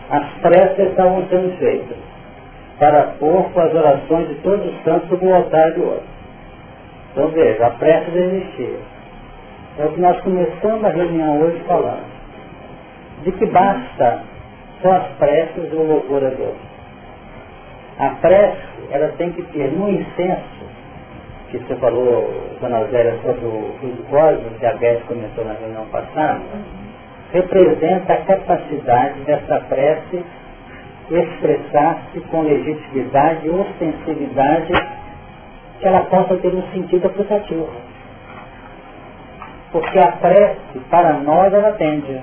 as preces estavam sendo feitas para pôr com as orações de todos os santos sobre o altar de ouro. Então veja, a prece existia. É o que nós começamos a reunião hoje falando. De que basta só as preces ou louvor a Deus. A prece, ela tem que ter no incenso, que você falou, Dona Zélia, sobre o Rio do Cosmos, que a Beth comentou na reunião passada, representa a capacidade dessa prece expressar-se com legitimidade e ostensividade que ela possa ter um sentido aplicativo. Porque a prece, para nós, ela atende.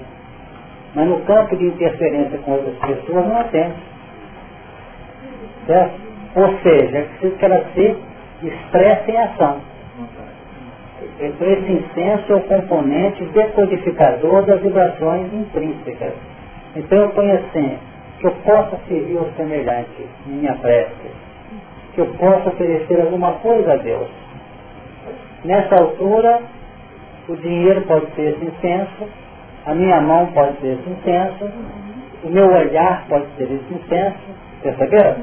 Mas no campo de interferência com outras pessoas, não atende. Certo? Ou seja, é preciso que ela se expresse em ação. Então, esse incenso é o componente decodificador das vibrações intrínsecas. Então, eu ponho assim, que eu possa servir ao semelhante em minha prece, que eu possa oferecer alguma coisa a Deus. Nessa altura, o dinheiro pode ser esse incenso, a minha mão pode ser incenso, o meu olhar pode ser esse incenso, perceberam?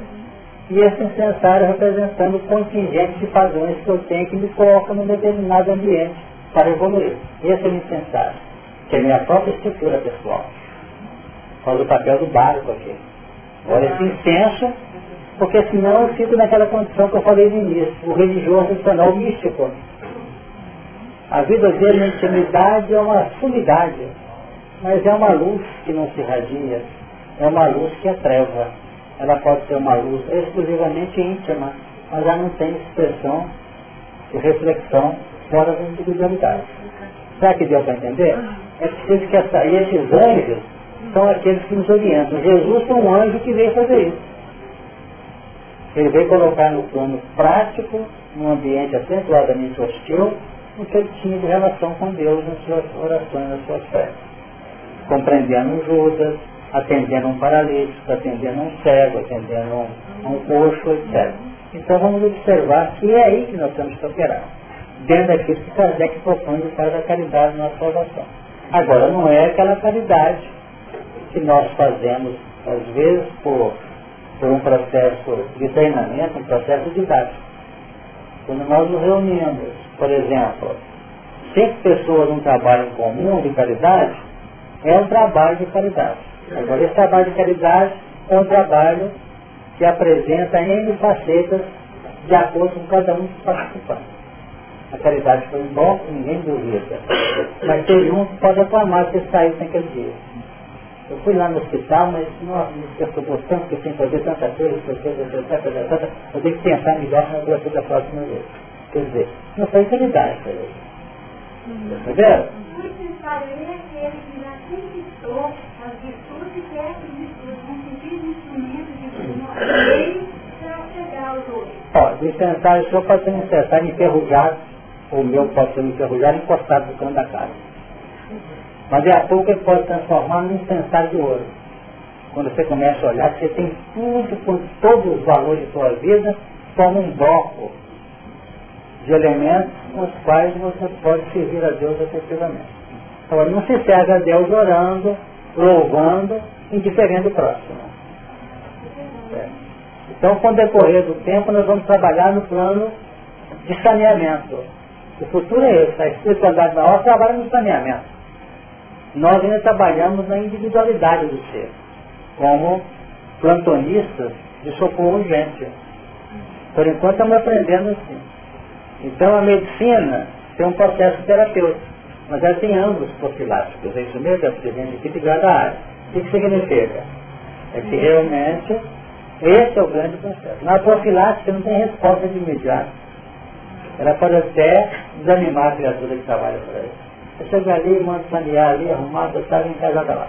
E esse incensário representando o contingente de padrões que eu tenho que me colocam num determinado ambiente para evoluir. Esse é o incensário, que é a minha própria estrutura pessoal faz o papel do barco aqui. Olha esse incenso, porque senão eu fico naquela condição que eu falei no início, o religioso o místico. A vida dele na intimidade é uma sumidade, mas é uma luz que não se irradia, é uma luz que é treva. Ela pode ser uma luz exclusivamente íntima, mas já não tem expressão e reflexão fora da individualidade. Será que deu para entender? É preciso que essa, e esses anjos são aqueles que nos orientam. Jesus foi um anjo que veio fazer isso. Ele veio colocar no plano prático, num ambiente acentuadamente hostil, o que ele tinha de relação com Deus nas suas orações, nas suas fé. Compreendendo um Judas, atendendo um paralítico, atendendo um cego, atendendo um, um coxo, etc. Então vamos observar que é aí que nós temos que operar. Dentro daquilo que Kardec propõe do cara da caridade na salvação. Agora, não é aquela caridade que nós fazemos, às vezes, por, por um processo de treinamento, um processo didático. Quando nós nos reunimos, por exemplo, cinco pessoas num trabalho comum de caridade, é um trabalho de caridade. Agora, esse trabalho de caridade é um trabalho que apresenta N facetas de acordo com cada um dos participantes. A caridade foi bom, ninguém duvida. Mas teve um que pode aclamar ter saído naquele dia. Eu fui lá no hospital, mas não me preocupou tanto que tenho que fazer tanta coisa, porque eu, eu, eu tenho que pensar melhor na duração da próxima vez. Quer dizer, não foi utilidade para ele. Perceberam? O necessário é aquele que já conquistou as virtudes e essas virtudes instrumentos de para chegar aos outros. Ó, dispensário só pode ser necessário enferrujar, o meu pode ser enferrujar encostado no canto da casa. Mas é a pouco ele pode transformar num incensário de ouro. Quando você começa a olhar, você tem tudo, com todos os valores de sua vida, como um bloco de elementos com os quais você pode servir a Deus efetivamente. Agora, não se serve a Deus orando, louvando, indiferente do próximo. É. Então, com o decorrer do tempo, nós vamos trabalhar no plano de saneamento. O futuro é esse, a espiritualidade maior trabalha no saneamento nós ainda trabalhamos na individualidade do ser, como plantonistas de socorro urgente. Por enquanto estamos aprendendo assim. Então a medicina tem um processo terapêutico, mas ela tem ângulos profiláticos. É isso mesmo, é presente aqui ligado à área. O que significa? É que realmente esse é o grande processo. Na profilática não tem resposta de imediato. Ela pode até desanimar a criatura que trabalha para ele. Você chega ali, manda sanear ali, arrumado, estava em casa, lá.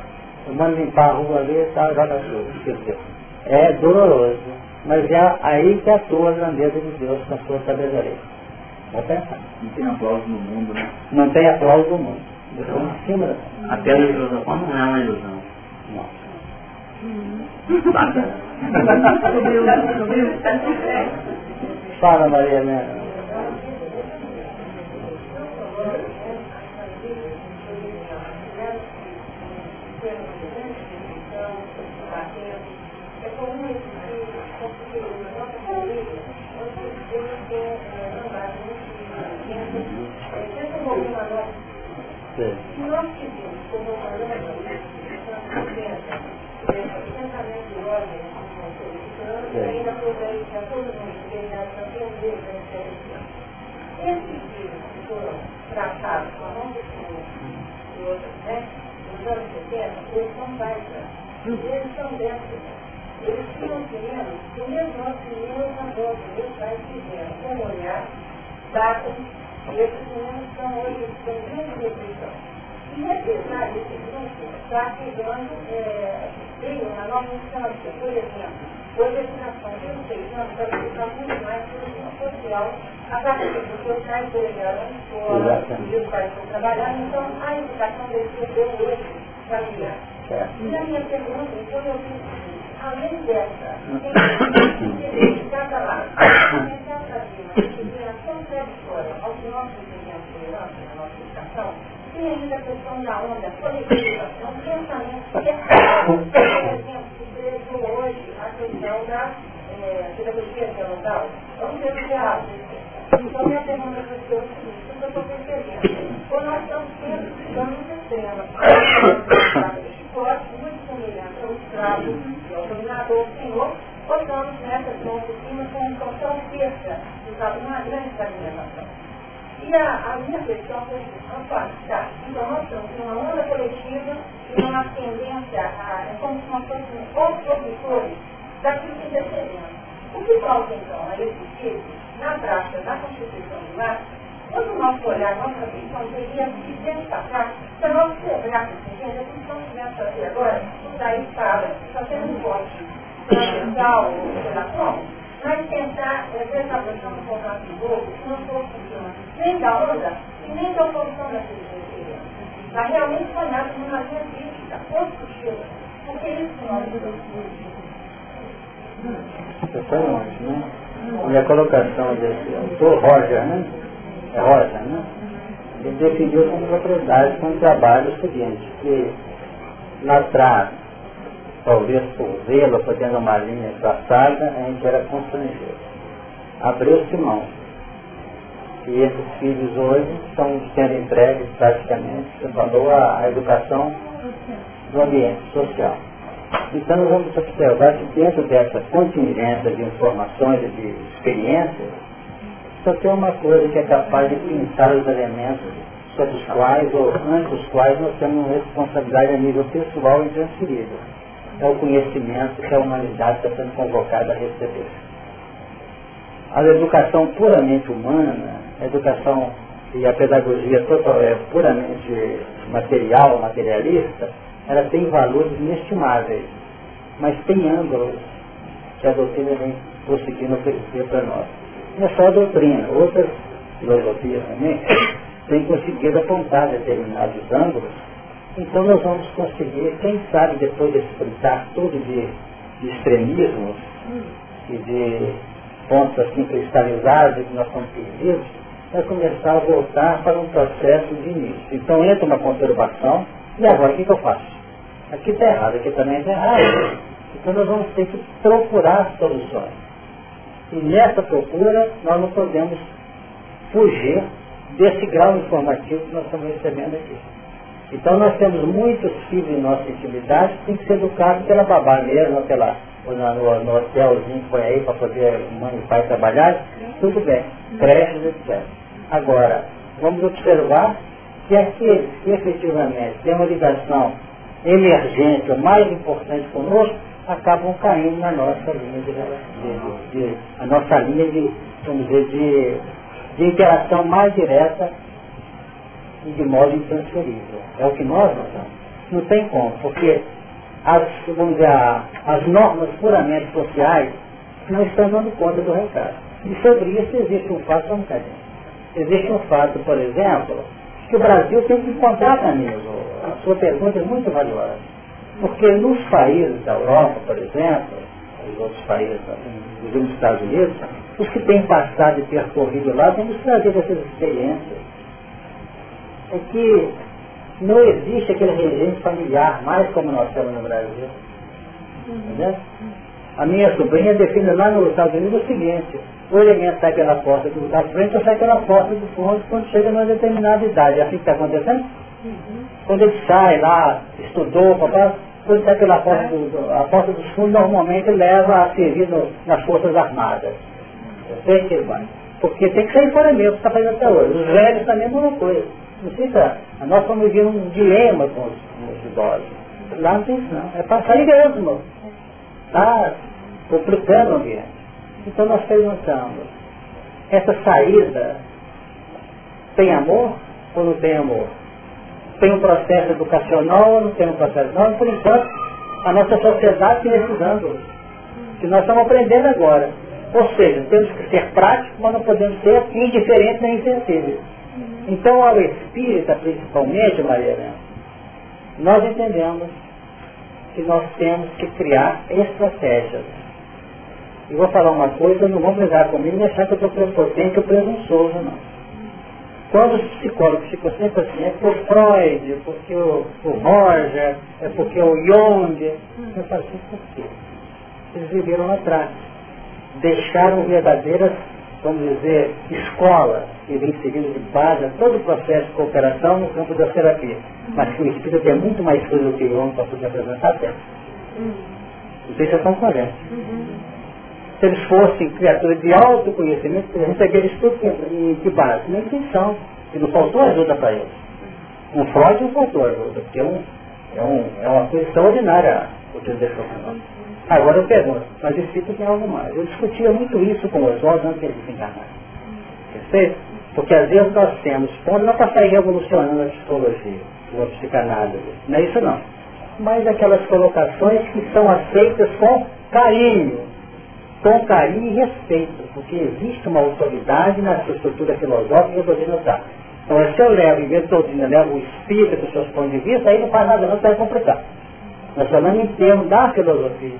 Eu mando limpar a rua ali, tá, joga tudo. É doloroso, mas é aí que atua a grandeza de Deus com a sua sabedoria. Não tem aplauso no mundo, né? Não tem aplauso no mundo. Da... Até a ilusão não é uma ilusão. Não. Fala, Maria Helena. Nós tivemos como pensamento de ordem, ainda aproveita todas as atividades para aprender a diferenciação. Esses livros que foram tratados com a mão do Senhor e outros, né, nos anos 70, eles são básicos. Eles são dentro. Eles tinham querendo, o mesmo nosso meus avós, meus pais fizeram, com olhar, datas, e esses meninos estão hoje, têm grande refeição. E apesar desse grupo está pegando é, veio na nova instância, por exemplo, hoje a vacinação de um seis anos vai ficar muito mais produção social, a partir porque os pais escola, e os pais estão trabalhando, então a educação dele perdeu hoje familiar. E a minha pergunta, então eu disse, além dessa, tem cada lado, começar a fazer uma disciplinação pré-história ao que nós entendemos de na nossa educação, tem ainda a questão da onda coletiva, é um pensamento é por exemplo, que hoje a questão da é, pedagogia dialogal. Vamos ver o que é Então, minha pergunta para o senhor é o seguinte, o eu estou percebendo? Quando nós estamos sempre estamos extremos, chicote muito semelhante ao escravo, ao dominador, senhor, ou estamos de cima com um tão terça, uma grande fragmentação. E a, a minha questão foi opa, tá, então nós estamos numa onda coletiva e numa tendência a, é como se nós fôssemos outros produtores daquilo que recebemos. O que falta então a esse tipo, na prática da Constituição do Lar, quando o nosso olhar, nossa atenção deveria se destacar para nós quebrarmos, entende? A que nós tivemos fazer agora, daí para, está sendo um corte fundamental, sei como, mas tentar é, prestar atenção no contrato do novo, não for funcionando nem da onda e nem da oposição da filosofia. Mas realmente sonhar com uma linha crítica, construtiva, porque isso nós longe, né? E a colocação desse autor, Roger, né? É Roger, né? Ele definiu como propriedade com o trabalho o seguinte, que lá atrás talvez por vê-la fazendo uma linha traçada, a gente era constrangido. Abriu-se mão. E esses filhos hoje estão sendo entregues praticamente, você a, educação do ambiente social. Então nós vamos observar que dentro dessa contingência de informações e de experiências, só tem uma coisa que é capaz de pintar os elementos sobre os quais, ou antes os quais, nós temos responsabilidade a nível pessoal e transferível é o conhecimento que a humanidade está sendo convocada a receber. A educação puramente humana, a educação e a pedagogia total, é, puramente material, materialista, ela tem valores inestimáveis, mas tem ângulos que a doutrina vem conseguindo oferecer para nós. Não é só a doutrina, outras filosofias também têm conseguido apontar determinados ângulos então nós vamos conseguir, quem sabe depois desse fritar todo de, de extremismos e de pontos assim cristalizados que nós estamos perdidos, vai começar a voltar para um processo de início. Então entra uma conturbação, e agora o que, que eu faço? Aqui está errado, aqui também está errado. Então nós vamos ter que procurar soluções. E nessa procura nós não podemos fugir desse grau informativo que nós estamos recebendo aqui. Então nós temos muitos filhos em nossa intimidade que têm que ser educados pela babá mesmo, pela, no, no hotelzinho que foi aí para poder mãe e pai trabalhar, tudo bem, creches, etc. Agora, vamos observar que aqueles que efetivamente têm uma ligação emergente, o mais importante conosco, acabam caindo na nossa linha de, de, de, a nossa linha de, vamos dizer, de de interação mais direta e de modo intransferível. É o que nós notamos. Não tem como, porque as, vamos dizer, as normas puramente sociais não estão dando conta do recado. E sobre isso existe um fato, um bocadinho. Existe um fato, por exemplo, que o Brasil tem que encontrar caminhos. A sua pergunta é muito valiosa. Porque nos países da Europa, por exemplo, os outros países, nos Estados Unidos, os que têm passado e percorrido lá têm nos trazido essas experiências. É que não existe aquele regime familiar mais como nós temos no Brasil. Entendeu? A minha sobrinha define lá nos Estados Unidos o seguinte, o elemento sai pela porta do, da frente ou sai pela porta do fundo quando chega numa determinada idade. É assim que está acontecendo? Uhum. Quando ele sai lá, estudou, papai, quando sai pela porta do, do, a porta do fundo normalmente leva a servir no, nas Forças Armadas. Eu sei que ele vai. Porque tem que sair fora mesmo, está fazendo até hoje. Os velhos também é a mesma coisa. Não nós estamos vivendo um dilema com os, com os idosos. Lá não tem isso não. É para sair mesmo. Está complicando o ambiente. Então nós perguntamos, essa saída tem amor ou não tem amor? Tem um processo educacional ou não tem um processo? Não, por enquanto, a nossa sociedade está precisando. Que nós estamos aprendendo agora. Ou seja, temos que ser práticos, mas não podemos ser indiferentes nem insensíveis. Então, ao espírita, principalmente, Maria Helena, nós entendemos que nós temos que criar estratégias e vou falar uma coisa, não vão brigar comigo e achar que eu estou prepotente ou presunçoso, não. Quando os psicólogos ficam sempre assim, é por Freud, é porque o, o Roger, é porque o Jung, eu falo assim, por quê? Eles viveram lá atrás. Deixaram verdadeiras, vamos dizer, escolas que vem seguindo de base todo o processo de cooperação no campo da terapia. Mas que o espírito tem muito mais coisa do que o homem para poder apresentar até. Não sei se estão corretos se eles fossem criaturas de autoconhecimento, a gente receberam isso tudo em que base? Na intenção. E não faltou ajuda para eles. Um Freud não faltou ajuda, porque é, um, é, um, é uma coisa extraordinária o que ele deixou para nós. Agora eu pergunto, mas espírito tem algo mais. Eu discutia muito isso com os olhos antes de eles desencarnarem. Perfeito? Porque às vezes nós temos pontos, não para sair revolucionando a psicologia, a psicanálise. Não é isso não. Mas aquelas colocações que são aceitas com carinho, com carinho e respeito, porque existe uma autoridade na sua estrutura filosófica que eu poderia notar. Então, se eu levo, em vez de doutrina, levo o espírito com seus pontos de vista, aí não faz nada não, vai complicar. Nós falamos em termos da filosofia.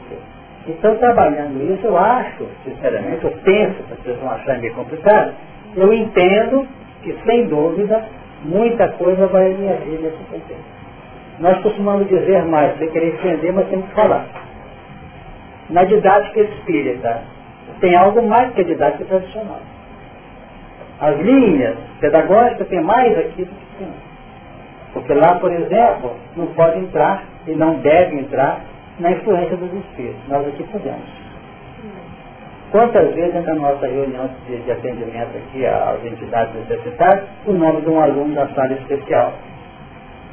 Então, trabalhando isso, eu acho, sinceramente, eu penso, vocês vão achar meio complicado, eu entendo que, sem dúvida, muita coisa vai me agir nesse contexto. Nós costumamos dizer mais, sem querer entender, mas temos que falar na didática espírita tem algo mais que a didática tradicional. As linhas pedagógicas têm mais aqui do que tem. Porque lá, por exemplo, não pode entrar e não deve entrar na influência dos espíritos. Nós aqui podemos. Quantas vezes na nossa reunião de, de atendimento aqui às entidades necessitárias, o nome de um aluno da sala especial,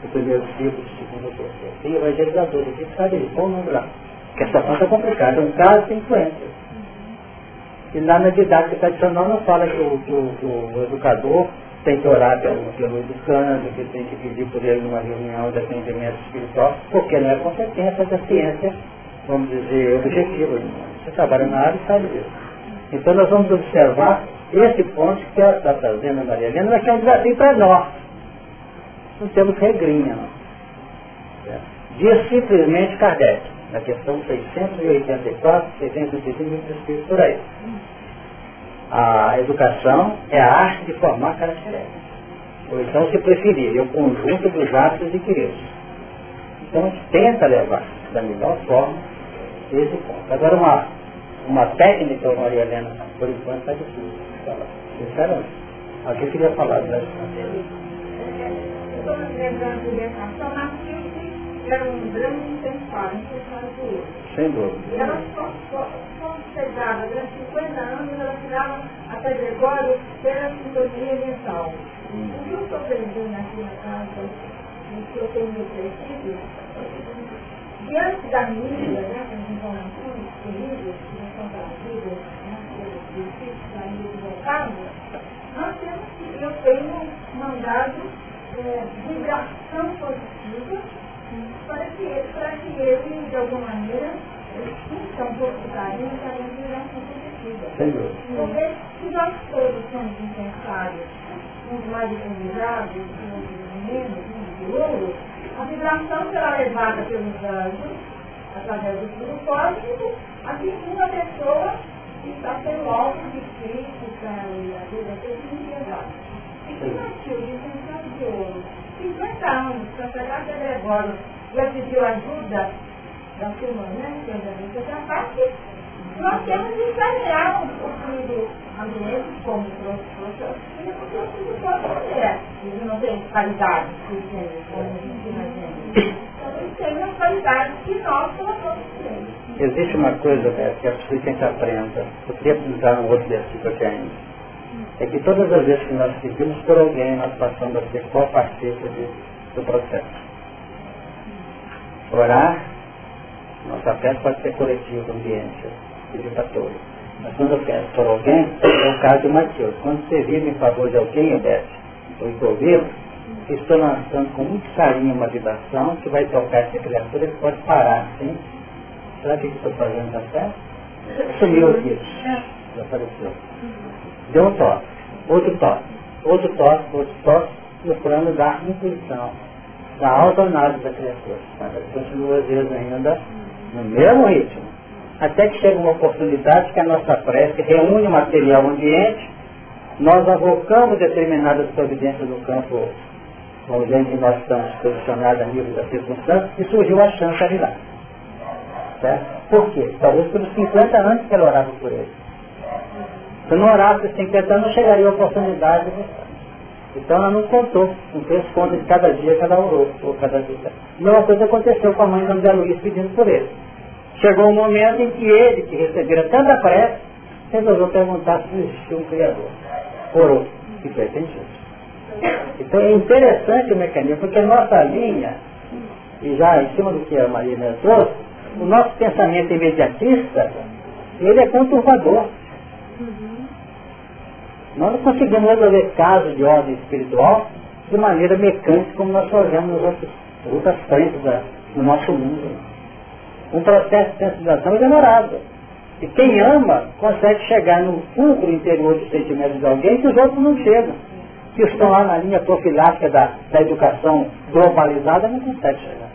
do primeiro ciclo, do segundo, do terceiro. Tem evangelizador aqui, sabe ele, põe o nome lá. Porque a situação está complicada. Um caso tem influência. E lá na didática tradicional não fala que o, que o, que o educador tem que orar pelo, pelo educando, que tem que pedir por ele numa reunião de atendimento espiritual, porque não é competência da ciência, vamos dizer, objetiva. Você trabalha na área e sabe disso. Então nós vamos observar esse ponto que ela está trazendo Maria Helena, mas que é um desafio para nós. Não temos regrinha, não. Diz simplesmente Kardec na questão 684, 685 por aí. A educação é a arte de formar caracteres. Ou então, se preferir, é o conjunto dos atos adquiridos. Então, tenta levar da melhor forma esse ponto. Agora, uma, uma técnica, Maria Helena, por enquanto está difícil falar. Sinceramente. Alguém queria falar? Eu estou lembrando de educação, mas era um grande incentivo sem dúvida. Elas foram pegadas durante 50 anos, elas tiraram até Gregório pela sintonia mental. O que eu estou aprendendo aqui na casa, no que eu tenho refletido, diante da mídia, né, com as informações terríveis que não são trazidas, né, pelos princípios da mídia equivocada, nós temos, eu tenho mandado é, vibração positiva para que, para que ele, de alguma maneira, sinta um pouco de carinho e a vibração positiva. Porque se nós todos somos insensários, uns mais utilizados, uns menos, uns de ouro, a vibração será levada pelos anjos, através do estudo cósmico, atingindo a pessoa que está sendo alvo de crítica e às vezes até de ansiedade. E que nasceu de sensação de ouro, 50 anos, pegar que Gregório já pediu ajuda da turma, né, que ainda vem essa parte, nós temos que examinar o possível ambiente como trouxe porque o filho pode fazer. Ele não tem qualidade suficiente. Então, ele tem as qualidades que nós colocamos nele. Existe uma coisa, Beto, que é preciso que a gente aprenda. Eu queria apresentar um outro versículo aqui ainda. É que todas as vezes que nós pedimos por alguém, nós passamos a ser co-participa do processo. Orar, nossa fé pode ser coletiva, ambiente, todos. Mas quando eu peço por alguém, é o caso de Mateus. Quando você vive em favor de alguém, eu estou vivo, estou lançando com muito carinho uma vibração que vai tocar essa criatura que pode parar, sim? Será que estou fazendo tá certo? Sumiu aqui. Desapareceu. Deu um toque, outro toque, outro toque, outro toque, procurando dar intuição, da autoanálise da criatura. Continua às vezes ainda no mesmo ritmo. Até que chega uma oportunidade que a nossa prece reúne o material ambiente, nós avocamos determinadas providências no campo onde nós estamos posicionados a nível das circunstâncias e surgiu a chance ali lá. Certo? Por quê? Talvez pelos 50 anos que ela orava por ele. Se não orasse por 50 anos, não chegaria a oportunidade de Então ela não contou, não fez conta de cada dia que ela orou, ou cada dia. A mesma coisa aconteceu com a mãe da André Luiz pedindo por ele. Chegou um momento em que ele, que recebera tanta prece, resolveu perguntar se existia um Criador. Orou. E foi atendido. Então é interessante o mecanismo, porque a nossa linha, e já em cima do que a Maria me trouxe, o nosso pensamento imediatista, ele é conturbador. Nós não conseguimos resolver casos de ordem espiritual de maneira mecânica como nós fazemos nas outras frentes da, do nosso mundo. Um processo de sensibilização é demorado. E quem ama consegue chegar no fulcro interior dos sentimentos de alguém que os outros não chegam. Que estão lá na linha profilática da, da educação globalizada não conseguem chegar.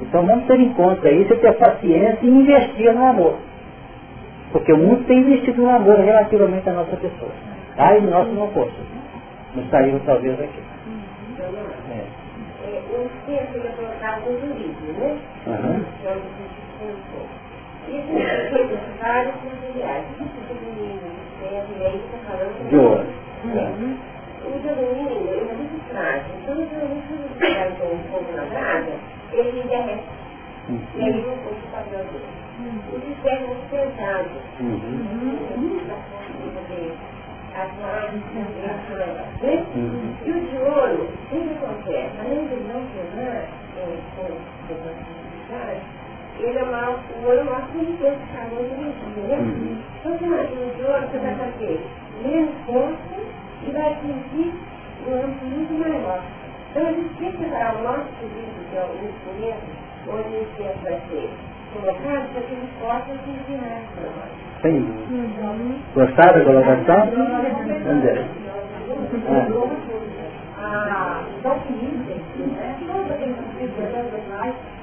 Então vamos ter em conta isso e ter paciência e investir no amor. Porque o mundo tem investido no amor relativamente à nossa pessoa. Ai, nós não fosse. Nos saímos talvez aqui. É um texto que é colocado no livro, né? Uhum. Que é o que Isso tem vários materiais. Isso do menino, e aí está falando de ouro. O do menino, ele é muito frágil. Então, o menino, quando ele com um fogo na brasa, ele derrete. E aí não o papel dele. O de é muito Uhum as margens né? Uhum. E o de ouro, o que acontece? Além de não queimar é, com ele é mal, o ouro mostra um pouco de calor de energia, né? Uhum. Então você imagina o de ouro, você vai fazer menos força e vai atingir um âmbito muito maior. Então a gente tem que preparar o nosso serviço, que é o instrumento, onde o instrumento vai ser colocado para que ele possa atingir mais para nós. Sim. Gostaram da colocação? André. Ah. Ah, então, né?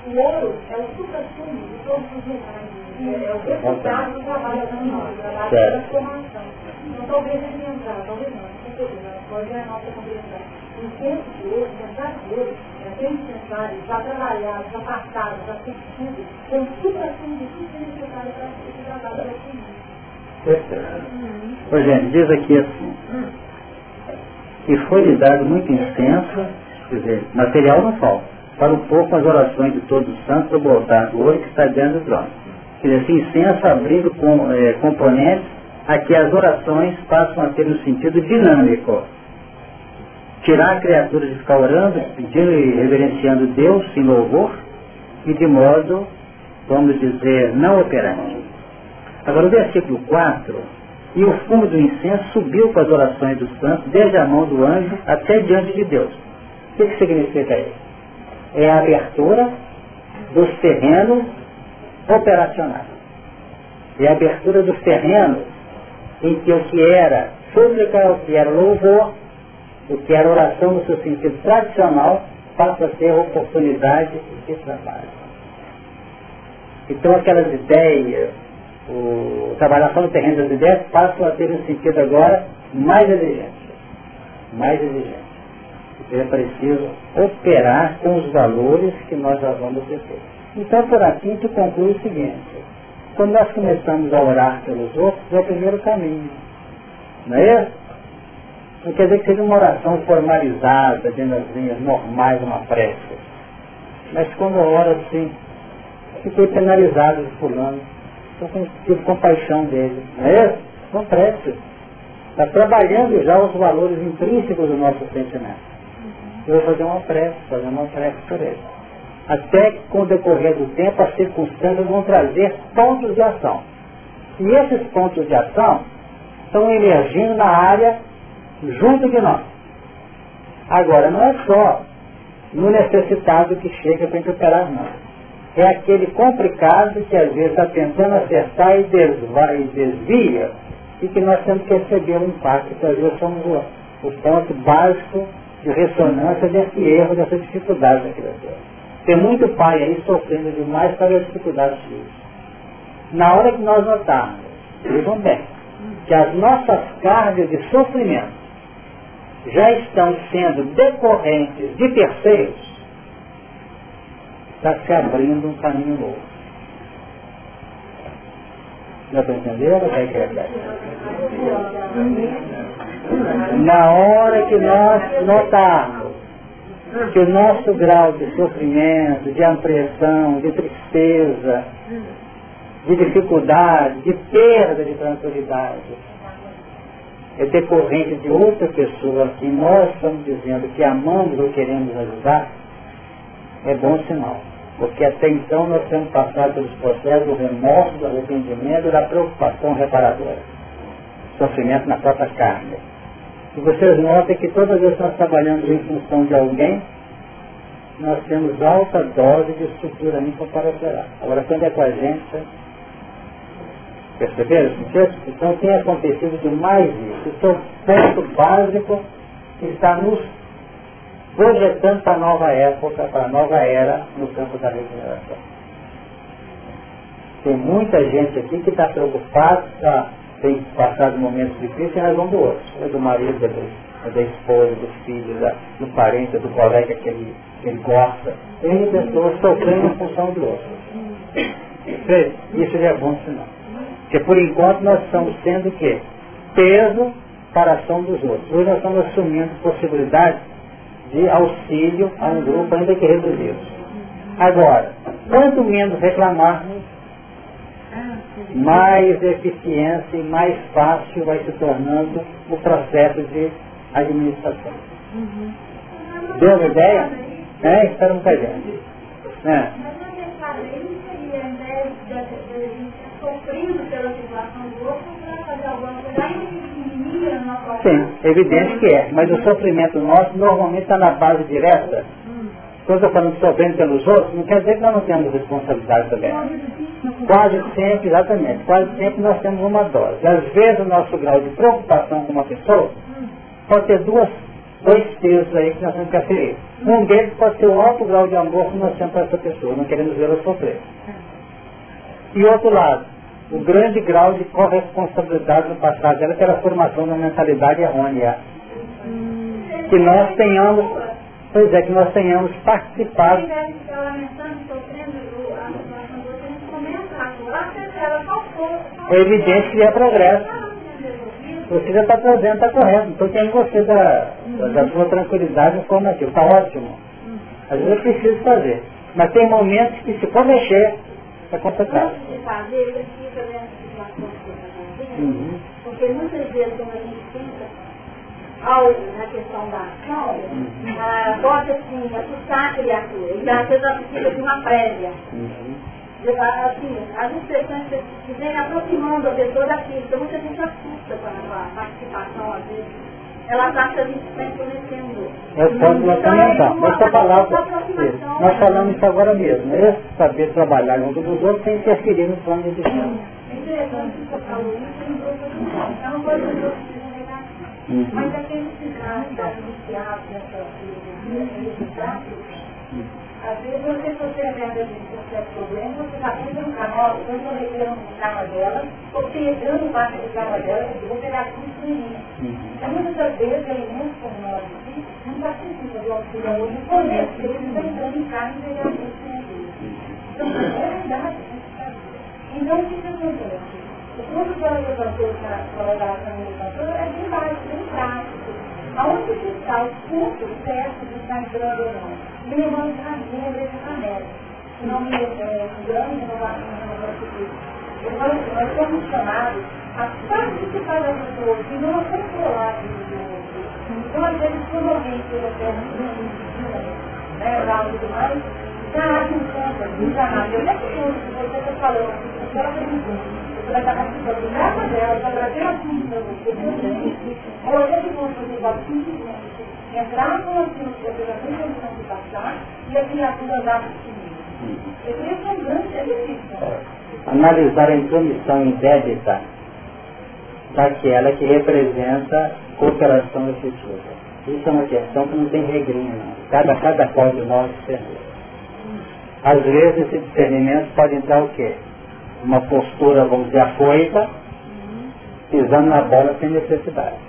o ouro é o supra-sumo de todos os metais. É o resultado do trabalho da nós, da transformação. Talvez ele entrar, talvez não, com certeza, pode é a nossa compreensão. Em tempo de hoje, hoje, é bem necessário, já trabalhado, já passado, já sentido, com o supra-sumo de tudo é necessário para esse trabalho daqui. Pois gente, diz aqui assim, que foi-lhe dado muito incenso, quer dizer, material não falta, para o pouco as orações de todos os santos sobre o altar do ouro que está dentro do trono. Quer dizer, esse incenso abrindo com, é, componentes a que as orações passam a ter um sentido dinâmico. Tirar a criatura de ficar orando, pedindo e reverenciando Deus em louvor, e de modo, vamos dizer, não operante. Agora o versículo 4, E o fumo do incenso subiu com as orações dos santos, desde a mão do anjo até diante de Deus. O que, que significa isso? É a abertura dos terrenos operacionais. É a abertura dos terrenos em que o que era súplica, o que era louvor, o que era oração no seu sentido tradicional, passa a ter oportunidade de trabalho. Então aquelas ideias, o trabalhação no terreno das ideias passam a ter um sentido agora mais exigente. Mais exigente. É preciso operar com os valores que nós já vamos ter. Então por aqui tu conclui o seguinte, quando nós começamos a orar pelos outros, é o primeiro caminho. Não é isso? Não quer dizer que seja uma oração formalizada, de nas linhas normais, uma prece. Mas quando ora assim, fiquei penalizado de fulano. Com, tive compaixão dele. Não é? Não preste. Está trabalhando já os valores intrínsecos do nosso sentimento. Eu vou fazer uma prece, fazer uma prece por ele. Até que com o decorrer do tempo as circunstâncias vão trazer pontos de ação. E esses pontos de ação estão emergindo na área junto de nós. Agora, não é só no necessitado que chega para operar nós é aquele complicado que às vezes está tentando acertar e, desvia, e desvia e que nós temos que receber um impacto, que às vezes somos o, o ponto básico de ressonância desse erro, dessa dificuldade da criatura. Tem muito pai aí sofrendo demais para as dificuldades filhos. Na hora que nós notarmos, vejam bem, que as nossas cargas de sofrimento já estão sendo decorrentes de terceiros, está se abrindo um caminho novo. Já para entender ou vai querer? Na hora que nós notarmos que o nosso grau de sofrimento, de apreensão, de tristeza, de dificuldade, de perda de tranquilidade, é decorrente de outra pessoa que nós estamos dizendo que amamos ou queremos ajudar, é bom sinal. Porque até então nós temos passado pelos processos do remorso, do arrependimento da preocupação reparadora. Sofrimento na própria carne. E vocês notem que toda vez que nós trabalhamos em função de alguém, nós temos alta dose de estrutura incomparacional. Agora, quando é com a gente, perceberam? Então tem acontecido demais isso. Isso é o ponto básico que está nos projetando para a nova época, para a nova era no campo da regeneração. Tem muita gente aqui que está preocupada, tá, tem passado momentos difíceis em razão do outro, é do marido, é do, é da esposa, do filho, da, do parente, do colega que ele, que ele gosta. Tem pessoas sofrendo em função do outro. Isso já é bom sinal. Porque por enquanto nós estamos sendo o quê? Peso para a ação dos outros. Hoje nós estamos assumindo possibilidades de auxílio a um grupo ainda que reduzido. Agora, quanto menos reclamarmos, mais eficiência e mais fácil vai se tornando o processo de administração. Deu uma ideia? É, espera um. É. sofrendo pela situação do outro para fazer alguma coisa Sim, evidente que é. Mas o sofrimento nosso normalmente está na base direta. Quando eu falando sofrendo pelos outros, não quer dizer que nós não temos responsabilidade também. Quase sempre, exatamente, quase sempre nós temos uma dose. Às vezes o nosso grau de preocupação com uma pessoa pode ter duas, dois pesos aí que nós temos que aferir. Um deles pode ser o alto grau de amor que nós temos para essa pessoa, não queremos vê-la sofrer. E outro lado, o grande grau de corresponsabilidade no passado dela pela formação da mentalidade errônea. Que nós tenhamos, pois é, que nós tenhamos participado. É evidente que é progresso. Você já está trazendo, está correto. Então tem você da, da sua tranquilidade informativa. Está ótimo. Às vezes é preciso fazer. Mas tem momentos que se for mexer, é complicado. Uhum. Porque muitas vezes quando a gente pensa algo na questão da ação, uhum. ah, pode assim, assustar a criatura. E às vezes ela precisa de uma prévia. Uhum. assim, as expressões que vêm aproximando a pessoa daquilo. Então muita gente assusta com a participação, às vezes. Ela está influenciando. É o ponto nós comentamos. Essa palavra, nós falamos isso agora mesmo. Esse saber trabalhar junto dos outros sem interferir no plano de Deus. Isso, uma coisa que eu Uhum. Mas nessa vida, às vezes você, se você lembra de um certo problema, você está estou retirando um carro dela, ou pegando parte do carro dela, eu vou pegar tudo isso início. Então, muitas vezes, elementos como nós aqui, não está precisa do auxílio hoje, no começo, ele está entrando em carro e pegar tudo sem Então, é verdade, Então, o que acontece? O curso que levantou para a colaboração levantou é bem básico, bem prático. Aonde que está o curso certo de estar entrando ou não? me levando para a igreja camélia. Se não me engano, renovação da Nós somos chamados a participar das pessoas e não a controlar Então, às vezes, quando alguém chega perto de mim, né, lá e tudo mais, já abre um ponto, já abre. Eu pergunto se você está falando, se ela pergunta, Analisar a intromissão indébita daquela que representa cooperação efetiva. Isso é uma questão que não tem regrinha, não. Cada, cada qual de nós discernir. Às vezes esse discernimento pode entrar o quê? Uma postura, vamos dizer, afoita, pisando na bola sem necessidade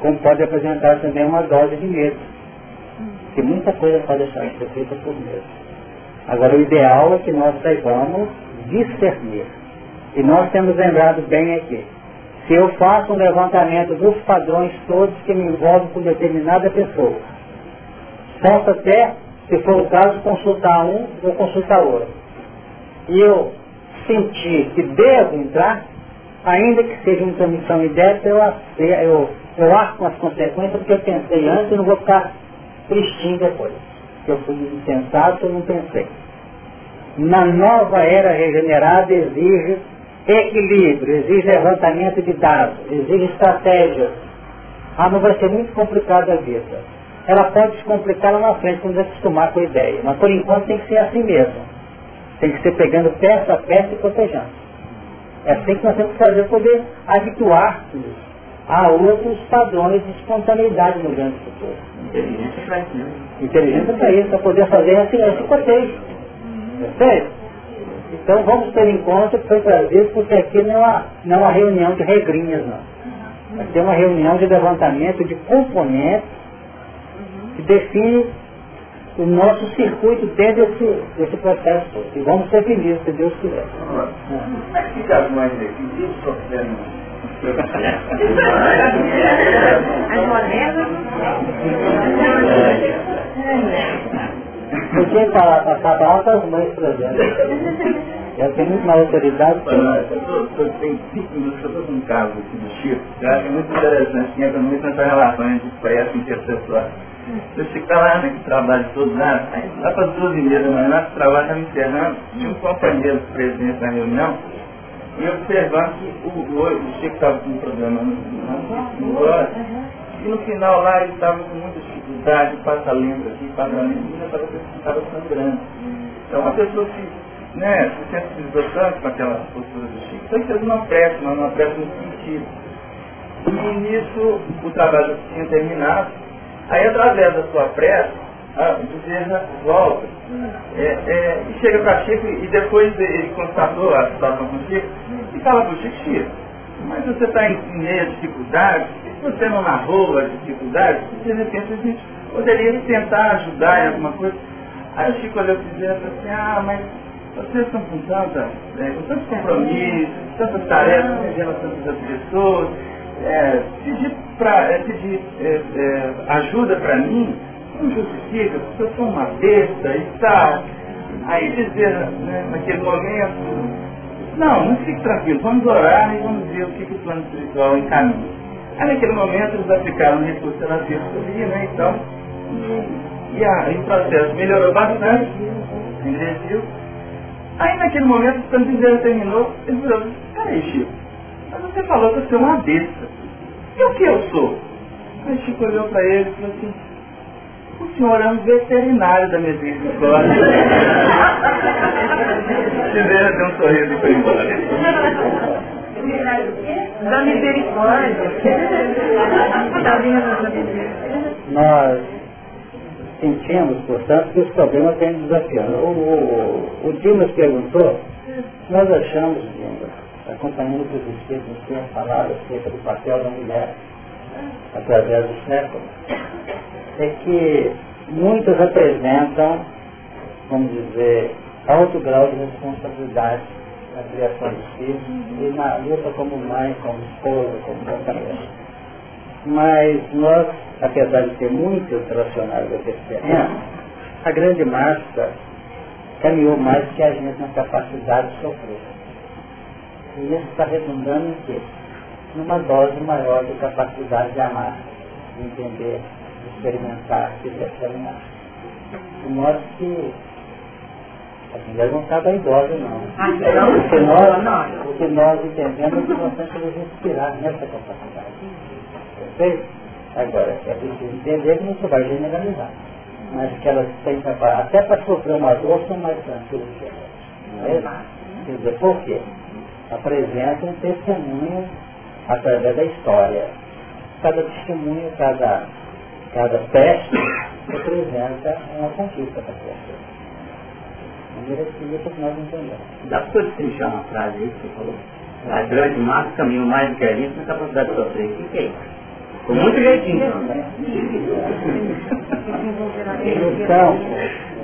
como pode apresentar também uma dose de medo. Que muita coisa pode deixar de ser feita por medo. Agora, o ideal é que nós saibamos discernir. E nós temos lembrado bem aqui. Se eu faço um levantamento dos padrões todos que me envolvem com determinada pessoa, posso até, se for o caso, consultar um ou consultar outro. E eu sentir que devo entrar, ainda que seja uma transmissão idética, eu, eu eu acho com as consequências porque eu pensei antes e não vou ficar tristinho depois. Eu fui insensato, eu não pensei. Na nova era regenerada exige equilíbrio, exige levantamento de dados, exige estratégias. Ah, não vai ser muito complicado a vida. Ela pode se complicar lá na frente quando acostumar com a ideia. Mas por enquanto tem que ser assim mesmo. Tem que ser pegando peça a peça e protegendo. É assim que nós temos que fazer, poder habituar-se há outros padrões de espontaneidade no grande futuro. Inteligência para isso? Inteligência para isso, para poder fazer esse, esse cotejo. Perfeito? Então vamos ter em conta que foi trazido, porque aqui não é, uma, não é uma reunião de regrinhas, não. Aqui é uma reunião de levantamento de componentes que define o nosso circuito dentro desse, desse processo. E vamos ser felizes, se Deus quiser. Como é que fica as mães aqui? sofrendo porque para passar para altas mães, por exemplo. Eu tenho muito mais autoridade que eu. Tem cinco minutos eu estou com um caso aqui do Chico, eu acho muito interessante, que entra muito nessa relação entre pressa e intercessor. Chico está lá naquele trabalho todo lá, lá para as duas e meia da manhã, trabalho estava encerrando, tinha um companheiro presidente da reunião, e observando que o, o, Chico estava com um problema no, olho, e no final lá ele estava com muita dificuldade, passa lembra aqui, passa lembra, e estava estava sangrando. Então uma pessoa que né, se sensibilizou tanto com aquela postura do Chico, que fez uma prece, mas uma prece no sentido. E nisso o trabalho tinha terminado, aí através da sua prece, a Bezerra volta é, é, e chega para Chico e depois ele constatou a situação com Chico e fala para o Chico, Chico, mas você está em, em meio a dificuldades, você não narrou as dificuldades, de repente a gente poderia tentar ajudar em alguma coisa. Aí o Chico olhou para e assim, ah, mas vocês estão com, tanta, é, com tantos compromissos, tantas tarefas, vivendo tantas pessoas, é, pedir, pra, é, pedir é, é, ajuda para mim, não justifica, porque eu sou uma besta e tal. Aí dizer, né, naquele momento, não, não fique tranquilo, vamos orar e vamos ver o que, que o plano espiritual encaminha. Aí naquele momento eles aplicaram recurso terapêutico ali, né, então, e, e, a, e o processo melhorou bastante, envelheceu, Aí naquele momento, quando o terminou, ele falou, peraí Chico, mas você falou que eu sou uma besta. E o que eu sou? Aí Chico olhou para ele e falou assim, o senhor é um veterinário da misericórdia. Piseiro deu um sorriso e foi embora. Da misericórdia. Nós sentimos, portanto, que os problemas vêm desafiando. O, o, o Dimas perguntou, nós achamos, Dimas, acompanhando o que os Espíritos têm falado acerca do papel da mulher através do século, é que muitos apresentam, vamos dizer, alto grau de responsabilidade na criação dos filhos e na luta como mãe, como esposa, como companheira. Mas nós, apesar de ter muitos relacionados a esse terreno, a grande massa caminhou mais que a gente na capacidade de sofrer. E isso está redundando em quê? Numa dose maior de capacidade de amar, de entender, de experimentar, de determinar. De modo que a mulher não está idosa, não. Ah, não? Porque nós, o que nós entendemos é que nós temos que respirar nessa capacidade. Perfeito? Agora, é preciso entender que não se vai generalizar. Mas que elas têm capacidade, até para sofrer uma dor, são mais tranquilas que elas. Não é? Quer dizer, por quê? Apresentam um testemunho através da história. Cada testemunho, cada, cada teste representa uma conquista para a pessoa. Entendemos. Dá para você trinchar uma frase aí que você falou? A grande massa caminhou mais do que a gente na capacidade de sofrer. O que, que é isso? Com muito jeitinho. No campo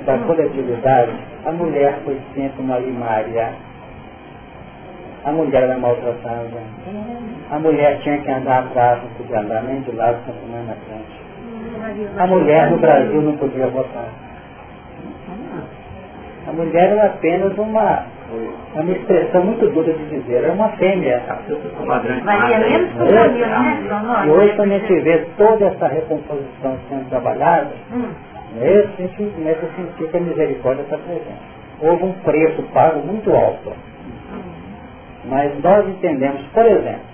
da coletividade, a mulher foi sempre uma limária. A mulher era maltratada. A mulher tinha que andar atrás, não podia andar nem de lado, continuando na frente. A mulher no Brasil não podia votar. A mulher era apenas uma, uma expressão muito dura de dizer, era uma fêmea. É né? E hoje quando a gente vê toda essa recomposição sendo trabalhada, Hum. nesse a gente começa a sentir que a misericórdia está presente. Houve um preço pago muito alto. Mas nós entendemos, por exemplo,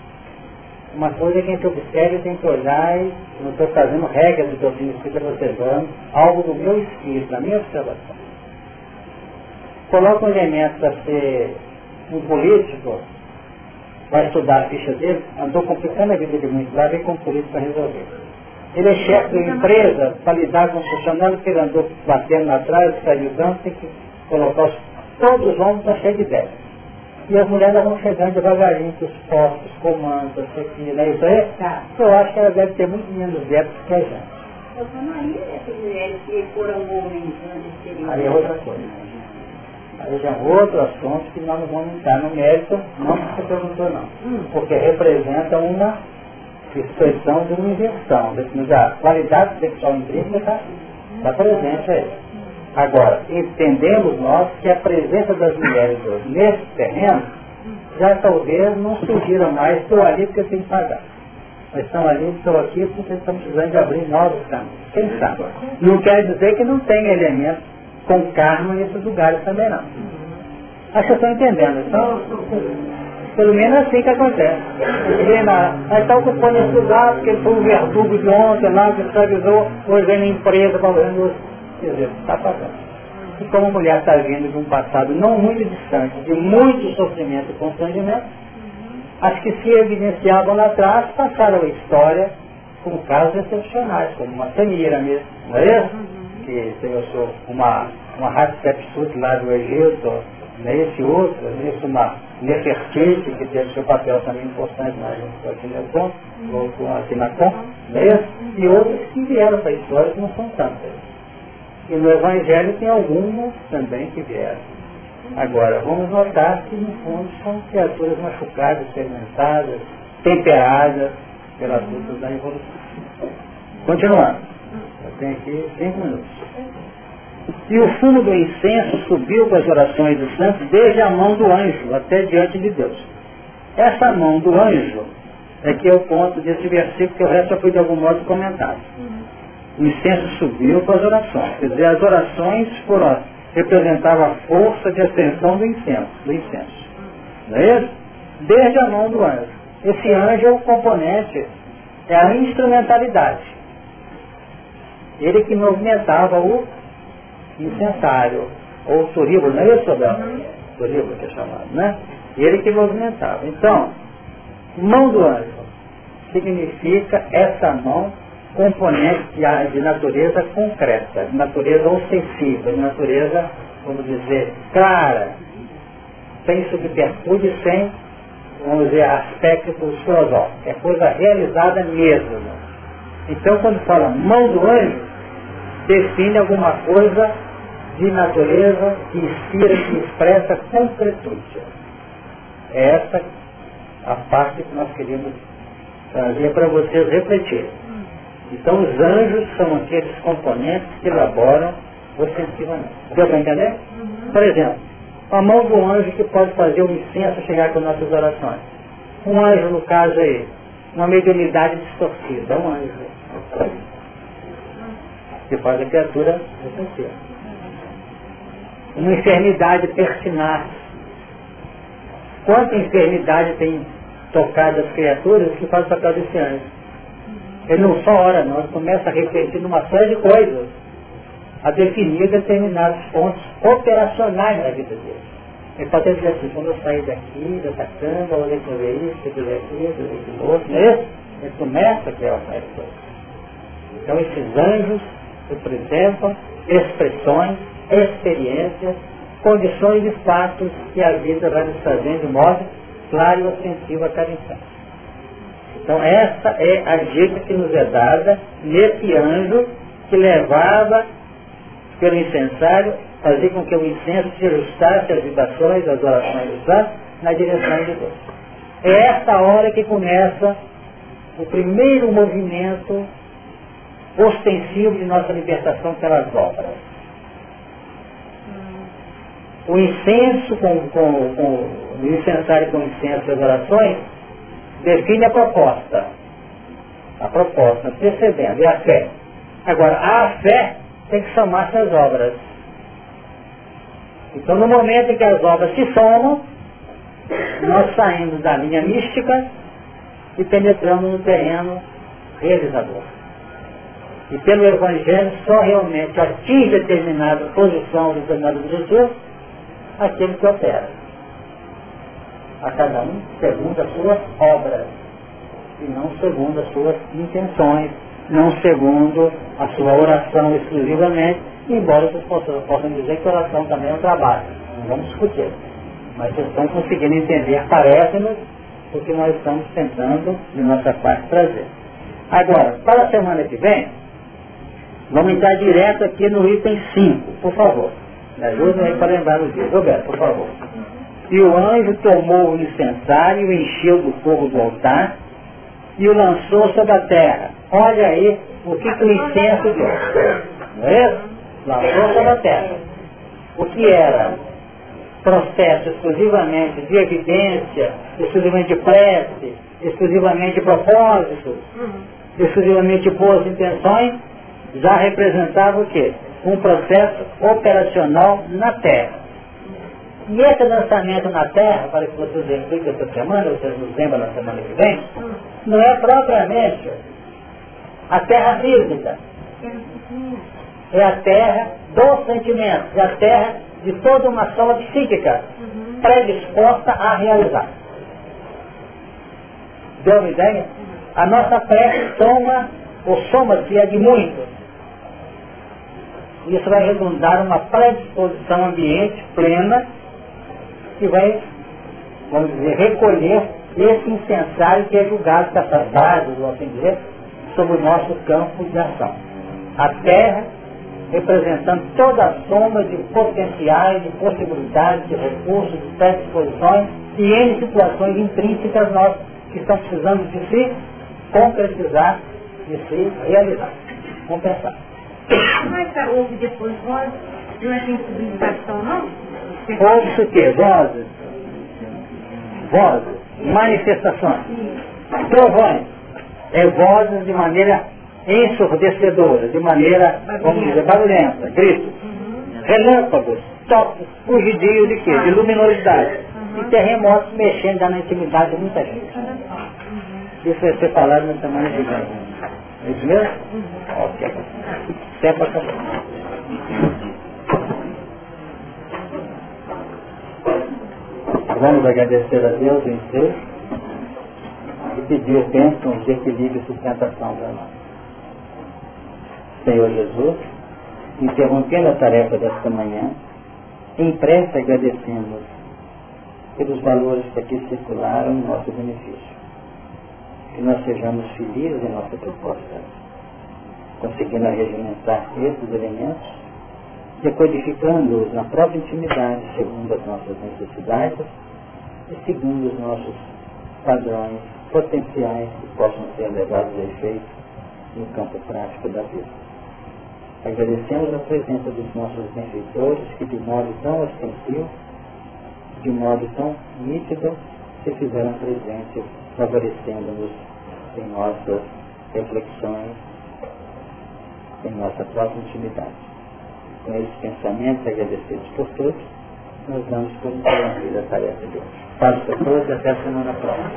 uma coisa que a gente observa e tem que olhar e não estou fazendo regras de doutrina espírita vocês, falando algo do meu espírito, da minha observação. Coloca um elemento para ser um político, vai estudar a ficha dele, andou complicando a vida de muitos lá, vem com um político para resolver. Ele é chefe de empresa, para lidar com o funcionário, que ele andou batendo atrás, fiscalizando, tem que colocar os, todos os homens estão cheios de ideias. E as mulheres vão chegando devagarinho, com os postos, comandos, isso aqui, né? Isso aí, Tá. eu acho que ela deve ter muito menos débito que a gente. Eu chamaria essas mulheres que foram homens antes de Aí é outra coisa. Aí já é outro assunto que nós não vamos entrar no mérito, não que você perguntou não. Porque representa uma expressão de uma inversão. Mas a qualidade sexual intrínseca está tá presente aí. Agora, entendemos nós que a presença das mulheres hoje nesse terreno já talvez não surgiram mais, estou ali porque eu tenho que pagar. Mas estão ali, estou aqui porque estamos precisando de abrir novos caminhos. Quem sabe? Não quer dizer que não tem elementos com karma nesses lugares também não. Acho que estão entendendo. Então, pelo menos assim que acontece. Aí está ocupando esse lugar porque ele foi um verdugo de ontem lá, que escravizou, hoje vem na empresa falando, quer dizer, está pagando. E como a mulher está vindo de um passado não muito distante, de muito sofrimento e constrangimento, as que se evidenciavam lá atrás passaram a história com casos excepcionais, como uma Samira mesmo, não é isso? Que a sua- uma, uma Hatshepsut lá do Egito, não é outro, não é uma Nefertiti, que teve seu papel também importante na ou com a Sinacom, não é isso? E outros que vieram para a história que não são tantas. E no Evangelho tem algumas também que vieram. Agora, vamos notar que no fundo são criaturas machucadas, fermentadas, temperadas pelas lutas da evolução. Continuando. Eu tenho aqui cinco minutos. E o fumo do incenso subiu com as orações dos santos desde a mão do anjo até diante de Deus. Essa mão do anjo é que é o ponto desse versículo que o resto já foi de algum modo comentado. O incenso subiu com as orações. Quer dizer, as orações foram representava a força de ascensão do incenso, do incenso. Não é isso? Desde a mão do anjo. Esse anjo é o componente, é a instrumentalidade. Ele que movimentava o incensário, ou turíbulo, não é isso, Abel? Turíbulo que é chamado, né? Ele que movimentava. Então, mão do anjo significa essa mão componente de natureza concreta, de natureza ostensiva, de natureza, vamos dizer, clara, sem subterfúgio, sem, vamos dizer, aspectos filosóficos. É coisa realizada mesmo. Então, quando fala mão do anjo, define alguma coisa de natureza que inspira, que expressa concretude. É essa a parte que nós queremos trazer para vocês refletirem. Então os anjos são aqueles componentes que elaboram ostensivamente. Deu para entender? Uhum. Por exemplo, a mão do anjo que pode fazer o incenso chegar com nossas orações. Um anjo, no caso aí, uma mediunidade distorcida, um anjo. Que faz a criatura defensiva. Uma enfermidade pertinaz. Quanta enfermidade tem tocado as criaturas que faz o papel desse anjo? Ele não só ora, não, ele começa a refletir numa série de coisas, a definir determinados pontos operacionais na vida dele. Ele pode dizer assim, quando eu sair daqui, dessa cama, vou fazer isso, fazer aquilo, eu fazer aquilo outro, não é isso? Ele começa a criar uma série de coisas. Então esses anjos representam expressões, experiências, condições e fatos que a vida vai nos fazendo de modo claro e ofensivo a cada instante. Então essa é a dica que nos é dada nesse anjo que levava pelo incensário, fazer com que o incenso se ajustasse às vibrações, às orações do santo, na direção de Deus. É essa hora que começa o primeiro movimento ostensivo de nossa libertação pelas obras. O incenso com, com, com o incensário com incenso e as orações define a proposta. A proposta, antecedendo, é a fé. Agora, a fé tem que somar-se às obras. Então, no momento em que as obras se somam, nós saímos da linha mística e penetramos no terreno realizador. E pelo Evangelho só realmente atinge determinada posição, determinado objetivo, aquele que opera a cada um segundo as suas obras, e não segundo as suas intenções, não segundo a sua oração exclusivamente, embora vocês possam, possam dizer que oração também é um trabalho, não vamos discutir. Mas vocês estão conseguindo entender, parece-nos, o que nós estamos tentando, de nossa parte, trazer. Agora, para a semana que vem, vamos entrar direto aqui no item 5, por favor. Me ajudem aí para lembrar os dias. Roberto, por favor. E o anjo tomou o incensário, o encheu do fogo do altar e o lançou sobre a terra. Olha aí o que, que o incenso deu. Não é isso? Lançou sobre a terra. O que era processo exclusivamente de evidência, exclusivamente de prece, exclusivamente de propósito, exclusivamente de boas intenções, já representava o quê? Um processo operacional na terra. E esse lançamento na Terra, para que vocês expliquem essa semana, vocês nos lembram na semana que vem, não é propriamente a Terra física. É a Terra dos sentimentos, é a Terra de toda uma soma psíquica predisposta a realizar. Deu uma ideia? A nossa prece soma, ou soma-se é de muito. Isso vai redundar uma predisposição ambiente plena que vai, vamos dizer, recolher esse incensário que é julgado dessas bases, vamos assim sobre o nosso campo de ação. A Terra representando toda a soma de potenciais, de possibilidades, de recursos, de predisposições e em situações intrínsecas nós que estamos precisando de se concretizar, de se realizar. Vamos pensar. Mas houve depois voz de uma sensibilização, não? Ouve-se o quê? Vozes. Vozes. Manifestações. Trovões. É vozes de maneira ensurdecedora, de maneira, vamos dizer, barulhenta, gritos. relâmpagos, toques, fugidios de quê? De luminosidade. E terremotos mexendo na intimidade de muita gente. Isso vai ser falado na semana que vem. É isso mesmo? Ok. Vamos agradecer a Deus em ser e pedir bênção de equilíbrio e sustentação para nós. Senhor Jesus, interrompendo a tarefa desta manhã, em prece agradecemos pelos valores que aqui circularam em nosso benefício. Que nós sejamos felizes em nossa proposta, conseguindo regimentar esses elementos, decodificando-os na própria intimidade, segundo as nossas necessidades e segundo os nossos padrões potenciais que possam ser levados a efeito no campo prático da vida. Agradecemos a presença dos nossos benfeitores que de modo tão ostensivo, de modo tão nítido, se fizeram presentes, favorecendo-nos em nossas reflexões, em nossa própria intimidade. Com esses pensamentos agradecidos por todos, nós vamos interromper a tarefa de hoje. Paz para todos e até a semana próxima.